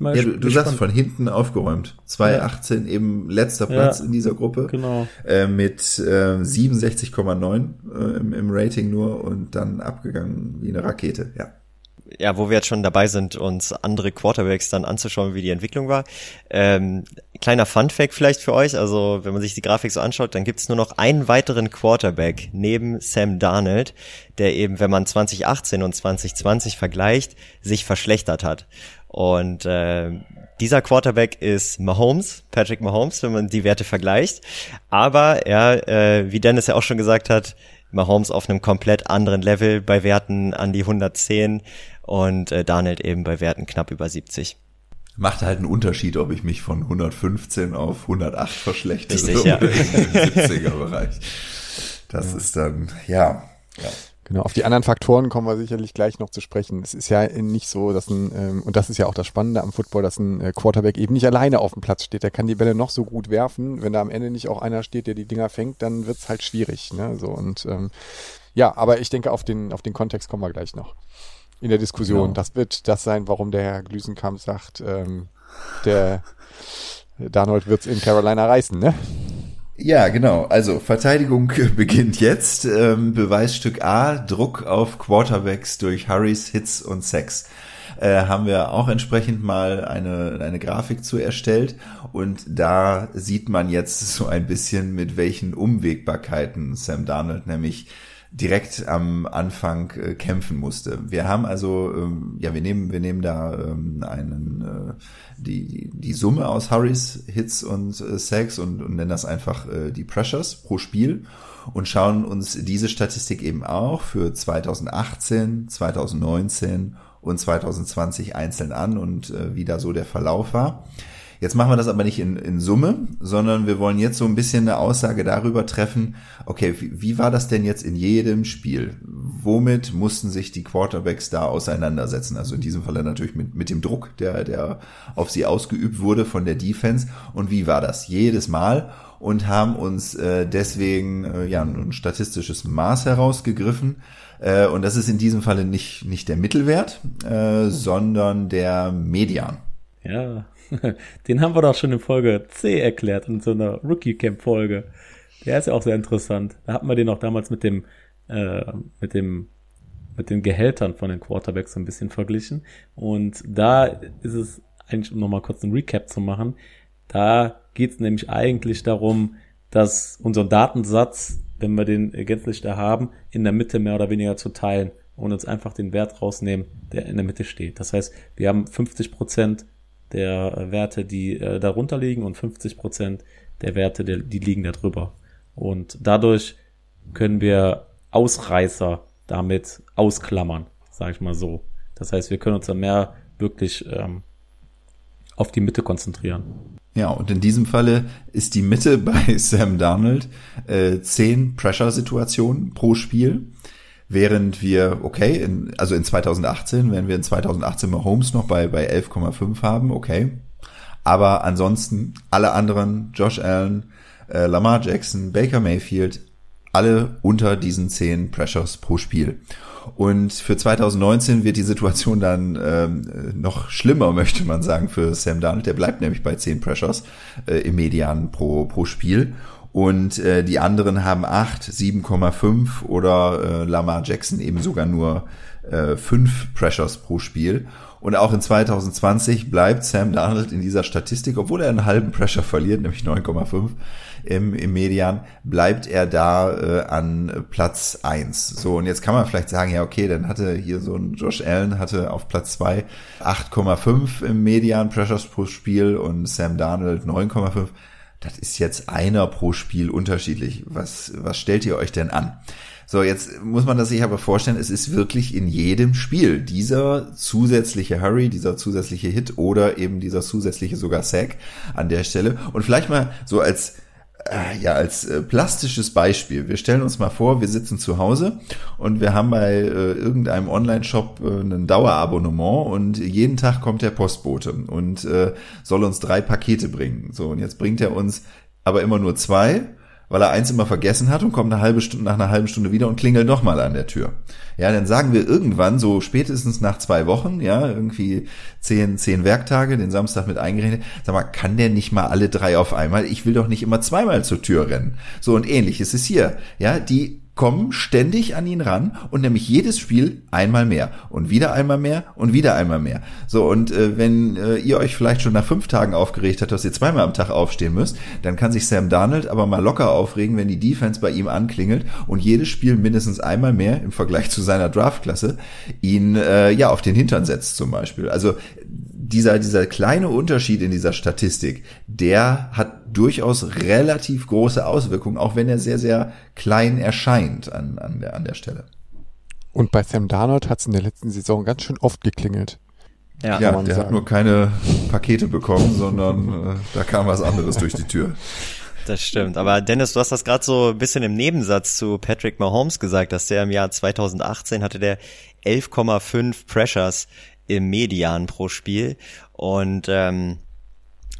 Ja, du, du sagst von hinten aufgeräumt. 2018 ja. eben letzter Platz ja, in dieser Gruppe. Genau. Äh, mit äh, 67,9 äh, im, im Rating nur und dann abgegangen wie eine Rakete. Ja ja, wo wir jetzt schon dabei sind, uns andere Quarterbacks dann anzuschauen, wie die Entwicklung war. Ähm, kleiner Fun-Fact vielleicht für euch, also wenn man sich die Grafik so anschaut, dann gibt es nur noch einen weiteren Quarterback neben Sam Darnold, der eben, wenn man 2018 und 2020 vergleicht, sich verschlechtert hat. Und äh, dieser Quarterback ist Mahomes, Patrick Mahomes, wenn man die Werte vergleicht. Aber er, äh, wie Dennis ja auch schon gesagt hat, Mahomes auf einem komplett anderen Level bei Werten an die 110 und äh, Darnold eben bei Werten knapp über 70. Macht halt einen Unterschied, ob ich mich von 115 auf 108 verschlechtere Richtig, ja. im 70er Bereich. Das ja. ist dann, ja, ja. Genau, auf die anderen Faktoren kommen wir sicherlich gleich noch zu sprechen. Es ist ja nicht so, dass ein, ähm, und das ist ja auch das Spannende am Football, dass ein äh, Quarterback eben nicht alleine auf dem Platz steht. Der kann die Bälle noch so gut werfen. Wenn da am Ende nicht auch einer steht, der die Dinger fängt, dann wird's halt schwierig. Ne? So, und ähm, ja, aber ich denke, auf den, auf den Kontext kommen wir gleich noch in der Diskussion. Genau. Das wird das sein, warum der Herr Glüsenkamp sagt, ähm, der Darnold wird's in Carolina reißen, ne? Ja, genau. Also Verteidigung beginnt jetzt. Ähm, Beweisstück A, Druck auf Quarterbacks durch Hurries, Hits und Sex. Äh, haben wir auch entsprechend mal eine, eine Grafik zu erstellt. Und da sieht man jetzt so ein bisschen, mit welchen Umwegbarkeiten Sam Darnold nämlich direkt am Anfang äh, kämpfen musste. Wir haben also, ähm, ja, wir nehmen, wir nehmen da ähm, einen, äh, die, die Summe aus Hurries, Hits und äh, Sacks und, und nennen das einfach äh, die Pressures pro Spiel und schauen uns diese Statistik eben auch für 2018, 2019 und 2020 einzeln an und äh, wie da so der Verlauf war. Jetzt machen wir das aber nicht in, in Summe, sondern wir wollen jetzt so ein bisschen eine Aussage darüber treffen, okay, wie, wie war das denn jetzt in jedem Spiel? Womit mussten sich die Quarterbacks da auseinandersetzen? Also in diesem Falle natürlich mit, mit dem Druck, der, der auf sie ausgeübt wurde von der Defense. Und wie war das? Jedes Mal und haben uns äh, deswegen äh, ja ein statistisches Maß herausgegriffen. Äh, und das ist in diesem Falle nicht, nicht der Mittelwert, äh, sondern der Median. Ja, den haben wir doch schon in Folge C erklärt, in so einer Rookie-Camp-Folge. Der ist ja auch sehr interessant. Da hatten wir den auch damals mit dem, äh, mit dem, mit den Gehältern von den Quarterbacks so ein bisschen verglichen. Und da ist es eigentlich, um nochmal kurz einen Recap zu machen, da geht es nämlich eigentlich darum, dass unser Datensatz, wenn wir den gänzlich da haben, in der Mitte mehr oder weniger zu teilen und uns einfach den Wert rausnehmen, der in der Mitte steht. Das heißt, wir haben 50 Prozent der Werte, die äh, darunter liegen und 50 Prozent der Werte, der, die liegen da drüber. Und dadurch können wir Ausreißer damit ausklammern, sage ich mal so. Das heißt, wir können uns dann mehr wirklich ähm, auf die Mitte konzentrieren. Ja, und in diesem Falle ist die Mitte bei Sam Darnold äh, 10 Pressure-Situationen pro Spiel. Während wir, okay, in, also in 2018, wenn wir in 2018 mal Holmes noch bei, bei 11,5 haben, okay. Aber ansonsten alle anderen, Josh Allen, äh, Lamar Jackson, Baker Mayfield, alle unter diesen 10 Pressures pro Spiel. Und für 2019 wird die Situation dann ähm, noch schlimmer, möchte man sagen, für Sam Darnold. Der bleibt nämlich bei 10 Pressures äh, im Median pro, pro Spiel und äh, die anderen haben 8, 7,5 oder äh, Lamar Jackson eben sogar nur äh, 5 Pressures pro Spiel. Und auch in 2020 bleibt Sam Darnold in dieser Statistik, obwohl er einen halben Pressure verliert, nämlich 9,5 im, im Median, bleibt er da äh, an Platz 1. So, und jetzt kann man vielleicht sagen, ja, okay, dann hatte hier so ein Josh Allen hatte auf Platz 2 8,5 im Median Pressures pro Spiel und Sam Darnold 9,5 das ist jetzt einer pro Spiel unterschiedlich. Was, was stellt ihr euch denn an? So, jetzt muss man das sich aber vorstellen, es ist wirklich in jedem Spiel dieser zusätzliche Hurry, dieser zusätzliche Hit oder eben dieser zusätzliche sogar Sack an der Stelle. Und vielleicht mal so als ja, als äh, plastisches Beispiel. Wir stellen uns mal vor, wir sitzen zu Hause und wir haben bei äh, irgendeinem Online-Shop äh, ein Dauerabonnement und jeden Tag kommt der Postbote und äh, soll uns drei Pakete bringen. So, und jetzt bringt er uns aber immer nur zwei weil er eins immer vergessen hat und kommt eine halbe Stunde nach einer halben Stunde wieder und klingelt nochmal an der Tür. Ja, dann sagen wir irgendwann, so spätestens nach zwei Wochen, ja, irgendwie zehn, zehn Werktage, den Samstag mit eingerechnet, sag mal, kann der nicht mal alle drei auf einmal? Ich will doch nicht immer zweimal zur Tür rennen. So und ähnlich ist es hier. Ja, die kommen ständig an ihn ran und nämlich jedes Spiel einmal mehr und wieder einmal mehr und wieder einmal mehr. So, und äh, wenn äh, ihr euch vielleicht schon nach fünf Tagen aufgeregt habt, dass ihr zweimal am Tag aufstehen müsst, dann kann sich Sam Darnold aber mal locker aufregen, wenn die Defense bei ihm anklingelt und jedes Spiel mindestens einmal mehr im Vergleich zu seiner Draftklasse ihn äh, ja auf den Hintern setzt zum Beispiel. Also dieser, dieser kleine Unterschied in dieser Statistik, der hat durchaus relativ große Auswirkungen, auch wenn er sehr, sehr klein erscheint an, an, der, an der Stelle. Und bei Sam Darnold hat es in der letzten Saison ganz schön oft geklingelt. Ja, ja der sagen. hat nur keine Pakete bekommen, sondern äh, da kam was anderes durch die Tür. Das stimmt. Aber Dennis, du hast das gerade so ein bisschen im Nebensatz zu Patrick Mahomes gesagt, dass der im Jahr 2018 hatte der 11,5 Pressures im Median pro Spiel. Und ähm,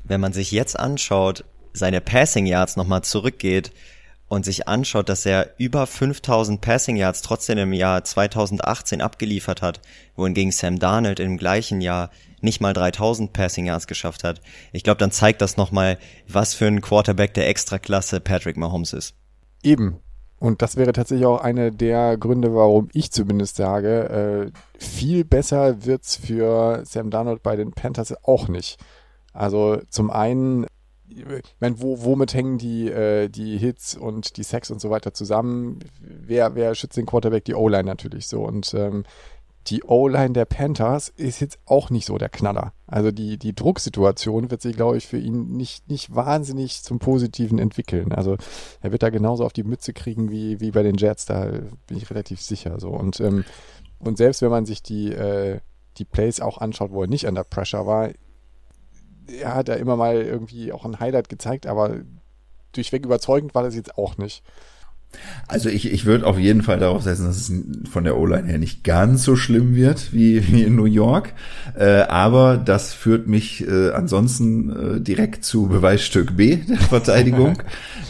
wenn man sich jetzt anschaut, seine Passing Yards nochmal zurückgeht und sich anschaut, dass er über 5000 Passing Yards trotzdem im Jahr 2018 abgeliefert hat, wohingegen Sam Darnold im gleichen Jahr nicht mal 3000 Passing Yards geschafft hat. Ich glaube, dann zeigt das nochmal, was für ein Quarterback der Extraklasse Patrick Mahomes ist. Eben. Und das wäre tatsächlich auch eine der Gründe, warum ich zumindest sage, äh, viel besser wird's für Sam Darnold bei den Panthers auch nicht. Also zum einen, ich meine, wo, womit hängen die, äh, die Hits und die Sacks und so weiter zusammen? Wer, wer schützt den Quarterback? Die O-Line natürlich so. Und ähm, die O-Line der Panthers ist jetzt auch nicht so der Knaller. Also die, die Drucksituation wird sich, glaube ich, für ihn nicht, nicht wahnsinnig zum Positiven entwickeln. Also er wird da genauso auf die Mütze kriegen wie, wie bei den Jets, da bin ich relativ sicher so. Und, ähm, und selbst wenn man sich die, äh, die Plays auch anschaut, wo er nicht under Pressure war, er hat ja immer mal irgendwie auch ein Highlight gezeigt, aber durchweg überzeugend war das jetzt auch nicht. Also ich, ich würde auf jeden Fall darauf setzen, dass es von der O-Line her nicht ganz so schlimm wird wie, wie in New York. Äh, aber das führt mich äh, ansonsten äh, direkt zu Beweisstück B der Verteidigung,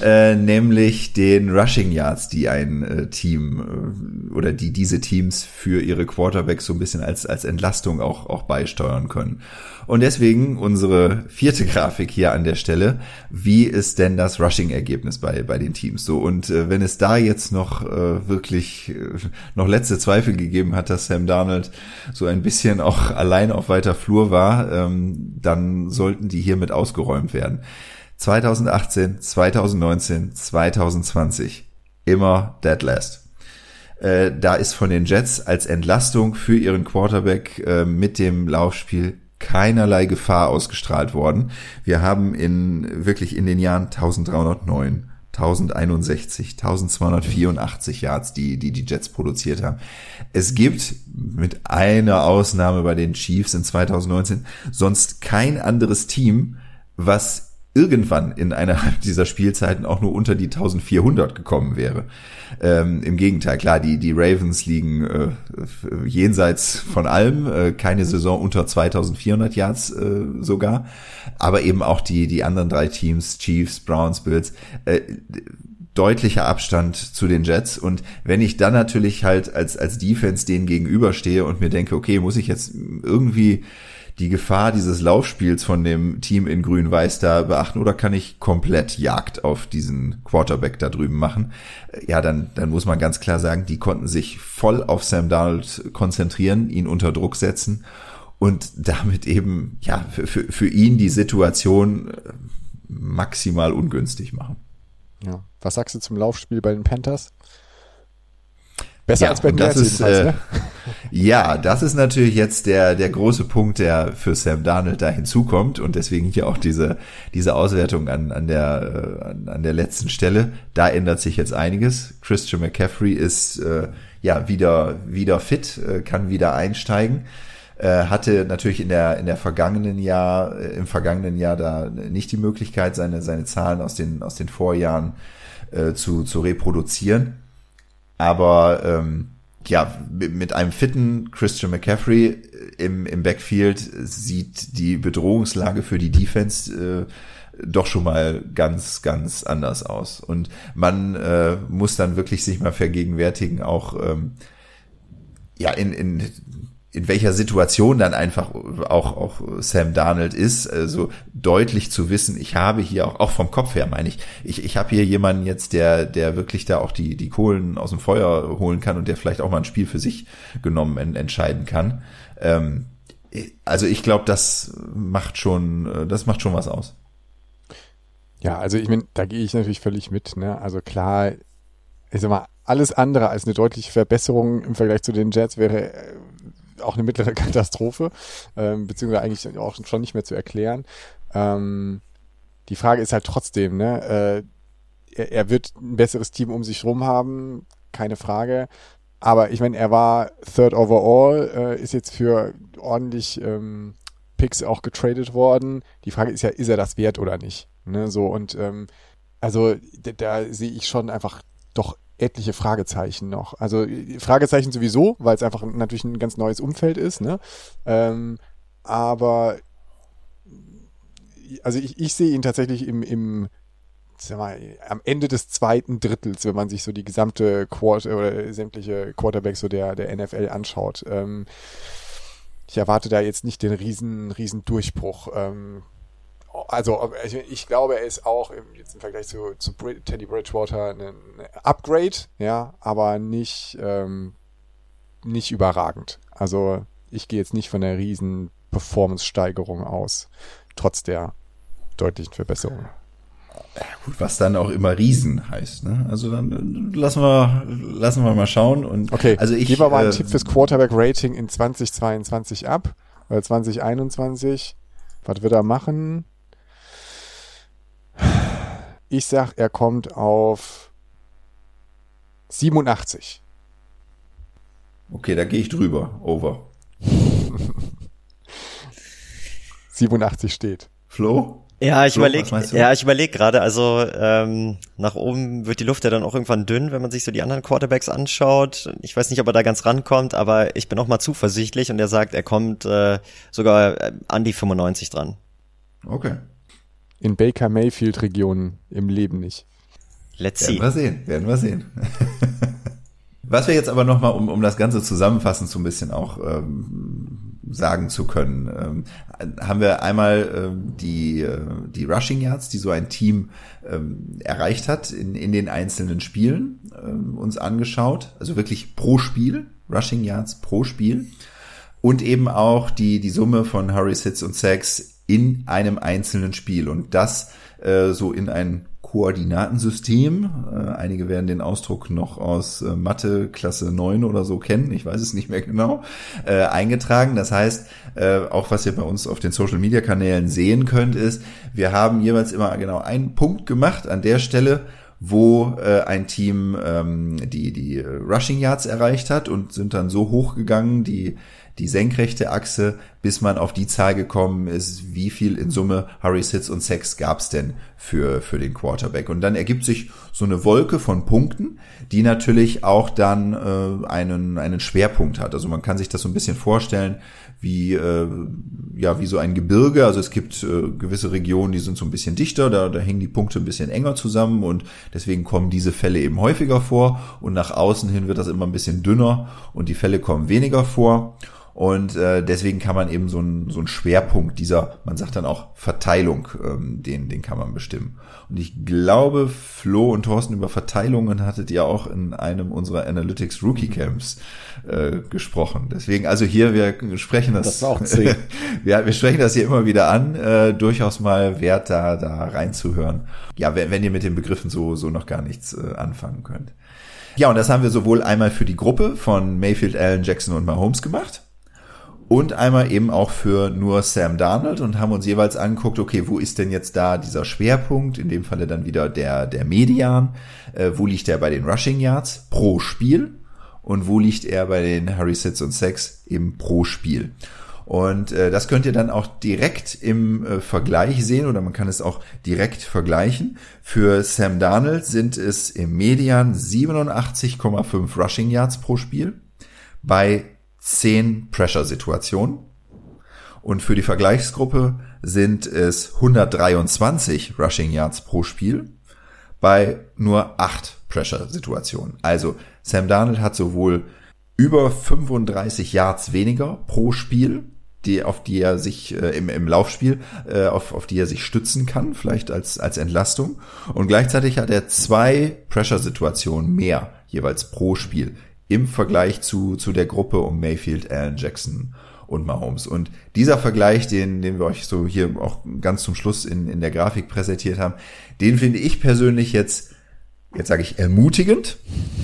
äh, nämlich den Rushing Yards, die ein äh, Team äh, oder die diese Teams für ihre Quarterbacks so ein bisschen als, als Entlastung auch, auch beisteuern können. Und deswegen unsere vierte Grafik hier an der Stelle. Wie ist denn das Rushing-Ergebnis bei, bei den Teams so? Und äh, wenn es da jetzt noch äh, wirklich äh, noch letzte Zweifel gegeben hat, dass Sam Darnold so ein bisschen auch allein auf weiter Flur war, ähm, dann sollten die hiermit ausgeräumt werden. 2018, 2019, 2020 immer dead last. Äh, da ist von den Jets als Entlastung für ihren Quarterback äh, mit dem Laufspiel keinerlei Gefahr ausgestrahlt worden. Wir haben in wirklich in den Jahren 1309, 1061, 1284 Yards, die, die die Jets produziert haben. Es gibt mit einer Ausnahme bei den Chiefs in 2019 sonst kein anderes Team, was irgendwann in einer dieser Spielzeiten auch nur unter die 1400 gekommen wäre. Ähm, Im Gegenteil, klar, die, die Ravens liegen äh, jenseits von allem, äh, keine Saison unter 2400 Yards äh, sogar, aber eben auch die, die anderen drei Teams, Chiefs, Browns, Bills, äh, deutlicher Abstand zu den Jets. Und wenn ich dann natürlich halt als, als Defense denen gegenüberstehe und mir denke, okay, muss ich jetzt irgendwie die Gefahr dieses Laufspiels von dem Team in Grün-Weiß da beachten oder kann ich komplett Jagd auf diesen Quarterback da drüben machen? Ja, dann, dann muss man ganz klar sagen, die konnten sich voll auf Sam Donald konzentrieren, ihn unter Druck setzen und damit eben, ja, für, für, für ihn die Situation äh, maximal ungünstig machen. Ja. Was sagst du zum Laufspiel bei den Panthers? Besser ja, als bei den das ist, äh, ne? Ja, das ist natürlich jetzt der, der große Punkt, der für Sam Darnold da hinzukommt und deswegen hier auch diese, diese Auswertung an, an, der, äh, an, an der letzten Stelle. Da ändert sich jetzt einiges. Christian McCaffrey ist äh, ja wieder, wieder fit, äh, kann wieder einsteigen. Äh, hatte natürlich in der in der vergangenen Jahr äh, im vergangenen Jahr da nicht die Möglichkeit seine seine Zahlen aus den aus den Vorjahren äh, zu zu reproduzieren aber ähm, ja, mit einem fitten Christian McCaffrey im, im Backfield sieht die Bedrohungslage für die Defense äh, doch schon mal ganz, ganz anders aus. Und man äh, muss dann wirklich sich mal vergegenwärtigen, auch ähm, ja, in, in in welcher Situation dann einfach auch, auch Sam Darnold ist, also deutlich zu wissen, ich habe hier auch, auch vom Kopf her meine ich, ich, ich habe hier jemanden jetzt, der, der wirklich da auch die, die Kohlen aus dem Feuer holen kann und der vielleicht auch mal ein Spiel für sich genommen en, entscheiden kann. Ähm, also ich glaube, das macht schon, das macht schon was aus. Ja, also ich meine, da gehe ich natürlich völlig mit. Ne? Also klar, ich sag mal, alles andere als eine deutliche Verbesserung im Vergleich zu den Jets wäre auch eine mittlere Katastrophe, ähm, beziehungsweise eigentlich auch schon nicht mehr zu erklären. Ähm, die Frage ist halt trotzdem, ne, äh, er, er wird ein besseres Team um sich rum haben, keine Frage. Aber ich meine, er war Third Overall, äh, ist jetzt für ordentlich ähm, Picks auch getradet worden. Die Frage ist ja, ist er das wert oder nicht? Ne, so und ähm, also da, da sehe ich schon einfach doch etliche Fragezeichen noch. Also Fragezeichen sowieso, weil es einfach natürlich ein ganz neues Umfeld ist, ne? Ähm, aber also ich, ich sehe ihn tatsächlich im, im sag mal, am Ende des zweiten Drittels, wenn man sich so die gesamte Quarter oder sämtliche Quarterbacks so der, der NFL anschaut. Ähm, ich erwarte da jetzt nicht den riesen, riesen Durchbruch. Ähm, also ich glaube, er ist auch im, jetzt im Vergleich zu, zu Teddy Bridgewater ein Upgrade, ja, aber nicht, ähm, nicht überragend. Also ich gehe jetzt nicht von der riesen Performance-Steigerung aus, trotz der deutlichen Verbesserung. Gut, was dann auch immer Riesen heißt, ne? Also dann lassen wir, lassen wir mal schauen und okay, also ich gebe mal einen äh, Tipp fürs Quarterback-Rating in 2022 ab oder 2021. Was wird er machen? Ich sag, er kommt auf 87. Okay, da gehe ich drüber. Over. 87 steht. Flo? Ja, ich überlege, ja, ich überlege gerade, also ähm, nach oben wird die Luft ja dann auch irgendwann dünn, wenn man sich so die anderen Quarterbacks anschaut. Ich weiß nicht, ob er da ganz rankommt, aber ich bin auch mal zuversichtlich und er sagt, er kommt äh, sogar äh, an die 95 dran. Okay. In Baker Mayfield Regionen im Leben nicht. Let's Werden see. wir sehen, werden wir sehen. Was wir jetzt aber nochmal, um, um das Ganze zusammenfassend so ein bisschen auch ähm, sagen zu können, ähm, haben wir einmal ähm, die, äh, die Rushing Yards, die so ein Team ähm, erreicht hat in, in den einzelnen Spielen, ähm, uns angeschaut. Also wirklich pro Spiel, Rushing Yards pro Spiel. Und eben auch die, die Summe von Hurries, Hits und Sacks in einem einzelnen Spiel. Und das äh, so in ein Koordinatensystem. Äh, einige werden den Ausdruck noch aus äh, Mathe Klasse 9 oder so kennen, ich weiß es nicht mehr genau, äh, eingetragen. Das heißt, äh, auch was ihr bei uns auf den Social Media Kanälen sehen könnt, ist, wir haben jeweils immer genau einen Punkt gemacht an der Stelle, wo äh, ein Team ähm, die, die Rushing Yards erreicht hat und sind dann so hochgegangen, die, die senkrechte Achse, bis man auf die Zahl gekommen ist, wie viel in Summe Hurries, Hits und Sacks gab's denn für, für den Quarterback. Und dann ergibt sich so eine Wolke von Punkten, die natürlich auch dann äh, einen, einen Schwerpunkt hat. Also man kann sich das so ein bisschen vorstellen, wie äh, ja wie so ein Gebirge. Also es gibt äh, gewisse Regionen, die sind so ein bisschen dichter, da, da hängen die Punkte ein bisschen enger zusammen und deswegen kommen diese Fälle eben häufiger vor und nach außen hin wird das immer ein bisschen dünner und die Fälle kommen weniger vor. Und äh, deswegen kann man eben so einen so einen Schwerpunkt dieser, man sagt dann auch Verteilung, ähm, den, den kann man bestimmen. Und ich glaube, Flo und Thorsten über Verteilungen hattet ihr auch in einem unserer Analytics Rookie Camps äh, gesprochen. Deswegen, also hier, wir sprechen das, Das auch wir, wir sprechen das hier immer wieder an, äh, durchaus mal wert, da, da reinzuhören. Ja, wenn, wenn ihr mit den Begriffen so, so noch gar nichts äh, anfangen könnt. Ja, und das haben wir sowohl einmal für die Gruppe von Mayfield, Allen, Jackson und Mahomes gemacht und einmal eben auch für nur Sam Darnold und haben uns jeweils angeguckt, okay, wo ist denn jetzt da dieser Schwerpunkt, in dem Falle dann wieder der, der Median, äh, wo liegt er bei den Rushing Yards? Pro Spiel. Und wo liegt er bei den Harry Sits und Sacks eben pro Spiel. Und äh, das könnt ihr dann auch direkt im äh, Vergleich sehen oder man kann es auch direkt vergleichen. Für Sam Darnold sind es im Median 87,5 Rushing Yards pro Spiel. Bei 10 Pressure-Situationen. Und für die Vergleichsgruppe sind es 123 Rushing Yards pro Spiel bei nur 8 Pressure-Situationen. Also Sam Darnold hat sowohl über 35 Yards weniger pro Spiel, die, auf die er sich äh, im, im Laufspiel, äh, auf, auf die er sich stützen kann, vielleicht als, als Entlastung. Und gleichzeitig hat er zwei Pressure-Situationen mehr jeweils pro Spiel im Vergleich zu, zu der Gruppe um Mayfield, Allen Jackson und Mahomes. Und dieser Vergleich, den, den wir euch so hier auch ganz zum Schluss in, in der Grafik präsentiert haben, den finde ich persönlich jetzt, jetzt sage ich ermutigend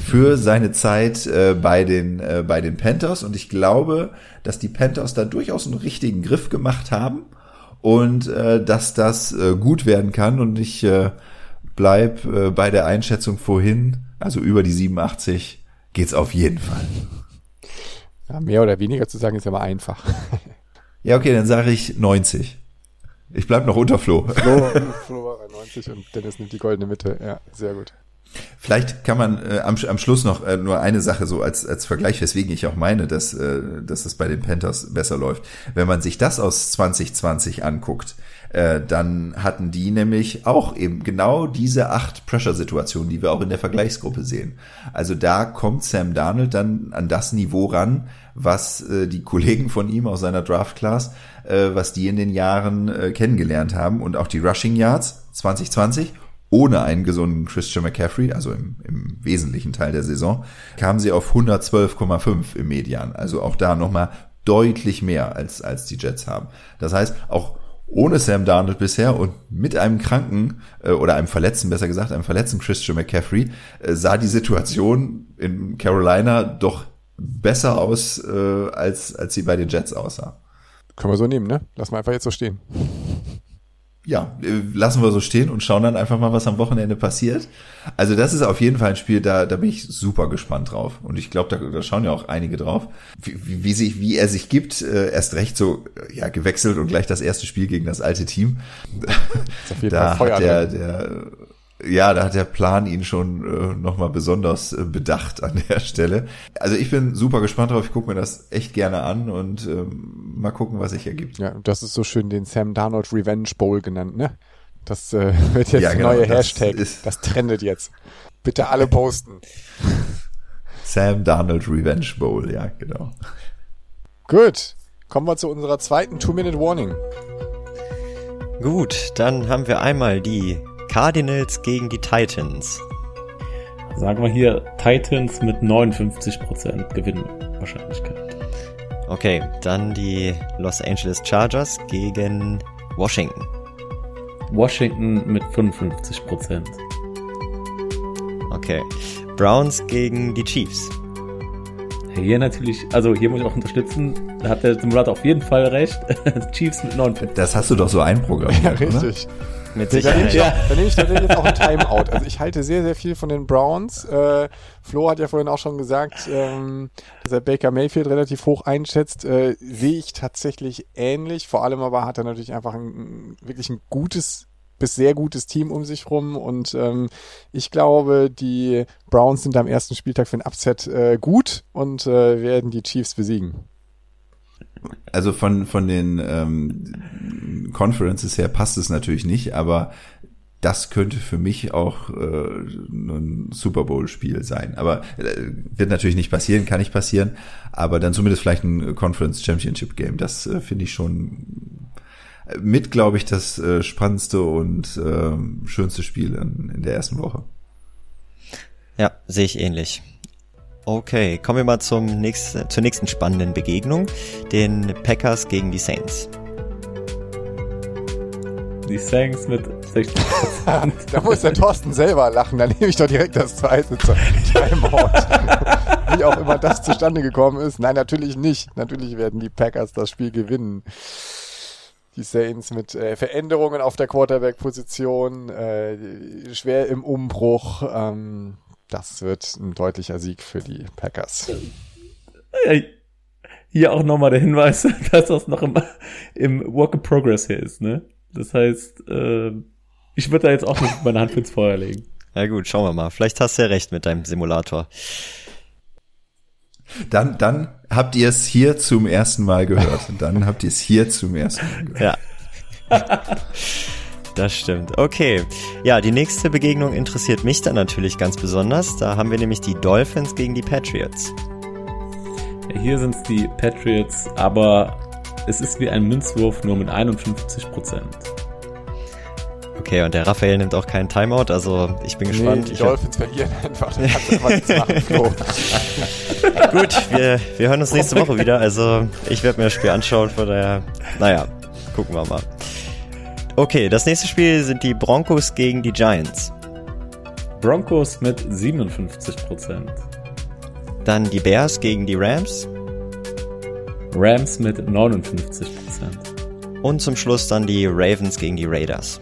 für seine Zeit äh, bei den äh, bei den Panthers. Und ich glaube, dass die Panthers da durchaus einen richtigen Griff gemacht haben und äh, dass das äh, gut werden kann. Und ich äh, bleib äh, bei der Einschätzung vorhin, also über die 87 geht's auf jeden Fall. Ja, mehr oder weniger zu sagen ist aber einfach. Ja, okay, dann sage ich 90. Ich bleib noch unter Flo. Flo, Flo war bei 90 und Dennis nimmt die goldene Mitte. Ja, sehr gut. Vielleicht kann man äh, am, am Schluss noch äh, nur eine Sache so als, als Vergleich, weswegen ich auch meine, dass, äh, dass es bei den Panthers besser läuft. Wenn man sich das aus 2020 anguckt, äh, dann hatten die nämlich auch eben genau diese acht Pressure-Situationen, die wir auch in der Vergleichsgruppe sehen. Also da kommt Sam Darnold dann an das Niveau ran, was äh, die Kollegen von ihm aus seiner Draft-Class, äh, was die in den Jahren äh, kennengelernt haben. Und auch die Rushing Yards 2020 ohne einen gesunden Christian McCaffrey, also im, im wesentlichen Teil der Saison, kamen sie auf 112,5 im Median. Also auch da nochmal deutlich mehr als, als die Jets haben. Das heißt, auch ohne Sam Darnold bisher und mit einem kranken äh, oder einem Verletzten, besser gesagt, einem verletzten Christian McCaffrey, äh, sah die Situation in Carolina doch besser aus, äh, als, als sie bei den Jets aussah. Können wir so nehmen, ne? Lass mal einfach jetzt so stehen. Ja, äh, lassen wir so stehen und schauen dann einfach mal, was am Wochenende passiert. Also das ist auf jeden Fall ein Spiel, da, da bin ich super gespannt drauf. Und ich glaube, da, da schauen ja auch einige drauf, wie, wie, sich, wie er sich gibt. Äh, erst recht so ja gewechselt und gleich das erste Spiel gegen das alte Team. da hat der, der ja, da hat der Plan ihn schon äh, nochmal besonders äh, bedacht an der Stelle. Also ich bin super gespannt drauf, ich gucke mir das echt gerne an und ähm, mal gucken, was sich ergibt. Ja, das ist so schön den Sam Darnold Revenge Bowl genannt, ne? Das äh, wird jetzt ja, genau, neue Hashtag. Das, das trendet jetzt. Bitte alle posten. Sam Darnold Revenge Bowl, ja, genau. Gut, kommen wir zu unserer zweiten Two-Minute-Warning. Gut, dann haben wir einmal die Cardinals gegen die Titans. Sagen wir hier Titans mit 59% Gewinnwahrscheinlichkeit. Okay, dann die Los Angeles Chargers gegen Washington. Washington mit 55%. Okay. Browns gegen die Chiefs. Hier natürlich, also hier muss ich auch unterstützen, da hat der Simulator auf jeden Fall recht. Chiefs mit 59. Das hast du doch so einprogrammiert, Ja, richtig. Oder? Mit Sicherheit. Ja. Dann nehme ich tatsächlich jetzt auch ein Timeout. Also ich halte sehr, sehr viel von den Browns. Äh, Flo hat ja vorhin auch schon gesagt, ähm, dass er Baker Mayfield relativ hoch einschätzt. Äh, sehe ich tatsächlich ähnlich. Vor allem aber hat er natürlich einfach ein, wirklich ein gutes bis sehr gutes Team um sich rum und ähm, ich glaube, die Browns sind am ersten Spieltag für ein Upset äh, gut und äh, werden die Chiefs besiegen also von, von den ähm, Conferences her passt es natürlich nicht, aber das könnte für mich auch äh, ein Super Bowl-Spiel sein. Aber äh, wird natürlich nicht passieren, kann nicht passieren, aber dann zumindest vielleicht ein Conference Championship Game. Das äh, finde ich schon mit, glaube ich, das äh, spannendste und äh, schönste Spiel in, in der ersten Woche. Ja, sehe ich ähnlich. Okay, kommen wir mal zum nächsten, zur nächsten spannenden Begegnung, den Packers gegen die Saints. Die Saints mit 60 Da muss der Thorsten selber lachen, dann nehme ich doch direkt das zweite zur Timeout. Wie auch immer das zustande gekommen ist. Nein, natürlich nicht. Natürlich werden die Packers das Spiel gewinnen. Die Saints mit äh, Veränderungen auf der Quarterback-Position, äh, schwer im Umbruch. Ähm, das wird ein deutlicher Sieg für die Packers. Hier auch nochmal der Hinweis, dass das noch im, im Work in Progress hier ist, ne? Das heißt, äh, ich würde da jetzt auch nicht meine Hand ins Feuer legen. Ja gut, schauen wir mal. Vielleicht hast du ja recht mit deinem Simulator. Dann, dann habt ihr es hier zum ersten Mal gehört. Und dann habt ihr es hier zum ersten Mal gehört. Ja. Das stimmt. Okay. Ja, die nächste Begegnung interessiert mich dann natürlich ganz besonders. Da haben wir nämlich die Dolphins gegen die Patriots. Ja, hier sind es die Patriots, aber es ist wie ein Münzwurf nur mit 51 Prozent. Okay, und der Raphael nimmt auch keinen Timeout, also ich bin gespannt. Nee, die ich Dolphins hab... verlieren einfach. machen, Gut, wir, wir hören uns nächste Woche wieder. Also ich werde mir das Spiel anschauen, von daher, naja, gucken wir mal. Okay, das nächste Spiel sind die Broncos gegen die Giants. Broncos mit 57%. Dann die Bears gegen die Rams. Rams mit 59%. Und zum Schluss dann die Ravens gegen die Raiders.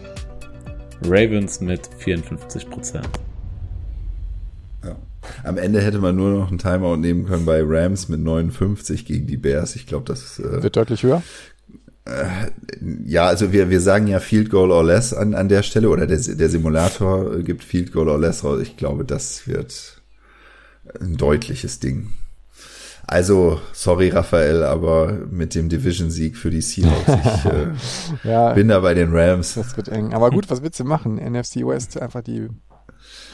Ravens mit 54%. Ja. Am Ende hätte man nur noch einen Timeout nehmen können bei Rams mit 59 gegen die Bears. Ich glaube, das äh, wird deutlich höher. Äh, ja, also wir, wir sagen ja Field Goal or Less an, an der Stelle oder der, der Simulator gibt Field Goal or Less raus. Ich glaube, das wird ein deutliches Ding. Also, sorry Raphael, aber mit dem Division-Sieg für die Seahawks, ich äh, ja, bin da bei den Rams. Das wird eng. Aber gut, was willst du machen? NFC West, einfach die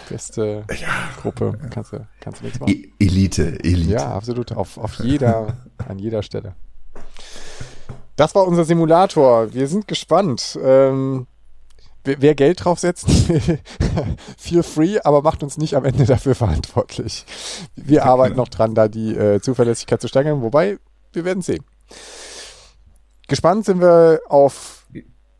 beste ja, Gruppe. Kannst du, kannst du nichts machen. E Elite, Elite. Ja, absolut. Auf, auf jeder, an jeder Stelle. Das war unser Simulator. Wir sind gespannt. Ähm, wer, Geld draufsetzt, feel free, aber macht uns nicht am Ende dafür verantwortlich. Wir arbeiten noch dran, da die äh, Zuverlässigkeit zu steigern, wobei wir werden sehen. Gespannt sind wir auf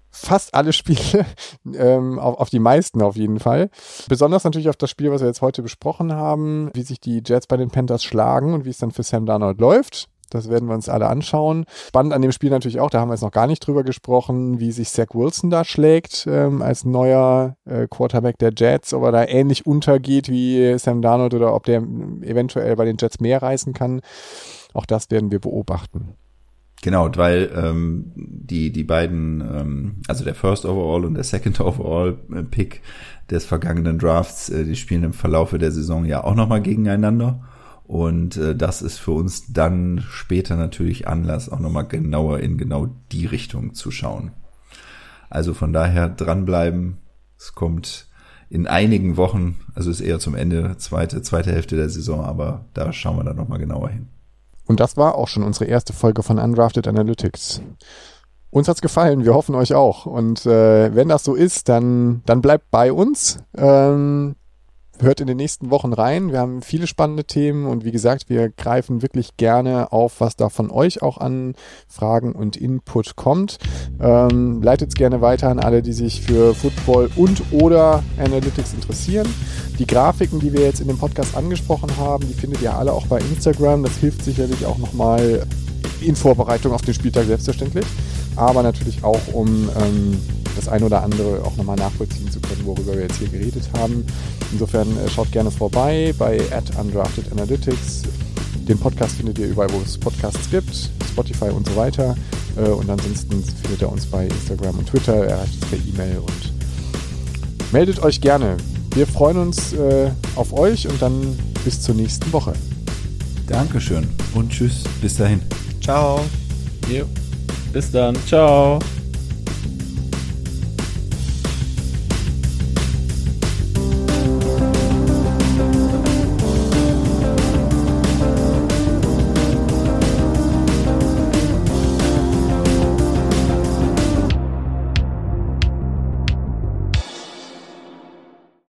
fast alle Spiele, ähm, auf, auf die meisten auf jeden Fall. Besonders natürlich auf das Spiel, was wir jetzt heute besprochen haben, wie sich die Jets bei den Panthers schlagen und wie es dann für Sam Darnold läuft. Das werden wir uns alle anschauen. Spannend an dem Spiel natürlich auch, da haben wir jetzt noch gar nicht drüber gesprochen, wie sich Zach Wilson da schlägt ähm, als neuer äh, Quarterback der Jets, ob er da ähnlich untergeht wie Sam Darnold oder ob der eventuell bei den Jets mehr reißen kann. Auch das werden wir beobachten. Genau, weil ähm, die die beiden, ähm, also der First Overall und der Second Overall äh, Pick des vergangenen Drafts, äh, die spielen im Verlaufe der Saison ja auch nochmal gegeneinander. Und äh, das ist für uns dann später natürlich Anlass, auch nochmal genauer in genau die Richtung zu schauen. Also von daher dranbleiben. Es kommt in einigen Wochen, also ist eher zum Ende, zweite, zweite Hälfte der Saison, aber da schauen wir dann nochmal genauer hin. Und das war auch schon unsere erste Folge von Undrafted Analytics. Uns hat's gefallen, wir hoffen euch auch. Und äh, wenn das so ist, dann, dann bleibt bei uns. Ähm, hört in den nächsten Wochen rein. Wir haben viele spannende Themen und wie gesagt, wir greifen wirklich gerne auf, was da von euch auch an Fragen und Input kommt. Ähm, Leitet es gerne weiter an alle, die sich für Football und oder Analytics interessieren. Die Grafiken, die wir jetzt in dem Podcast angesprochen haben, die findet ihr alle auch bei Instagram. Das hilft sicherlich auch nochmal in Vorbereitung auf den Spieltag selbstverständlich, aber natürlich auch um ähm, das ein oder andere auch nochmal nachvollziehen zu können, worüber wir jetzt hier geredet haben. Insofern äh, schaut gerne vorbei bei Undrafted Analytics. Den Podcast findet ihr überall, wo es Podcasts gibt, Spotify und so weiter. Äh, und ansonsten findet ihr uns bei Instagram und Twitter, erreicht uns per E-Mail und meldet euch gerne. Wir freuen uns äh, auf euch und dann bis zur nächsten Woche. Dankeschön und tschüss. Bis dahin. Ciao. Jo. Bis dann. Ciao.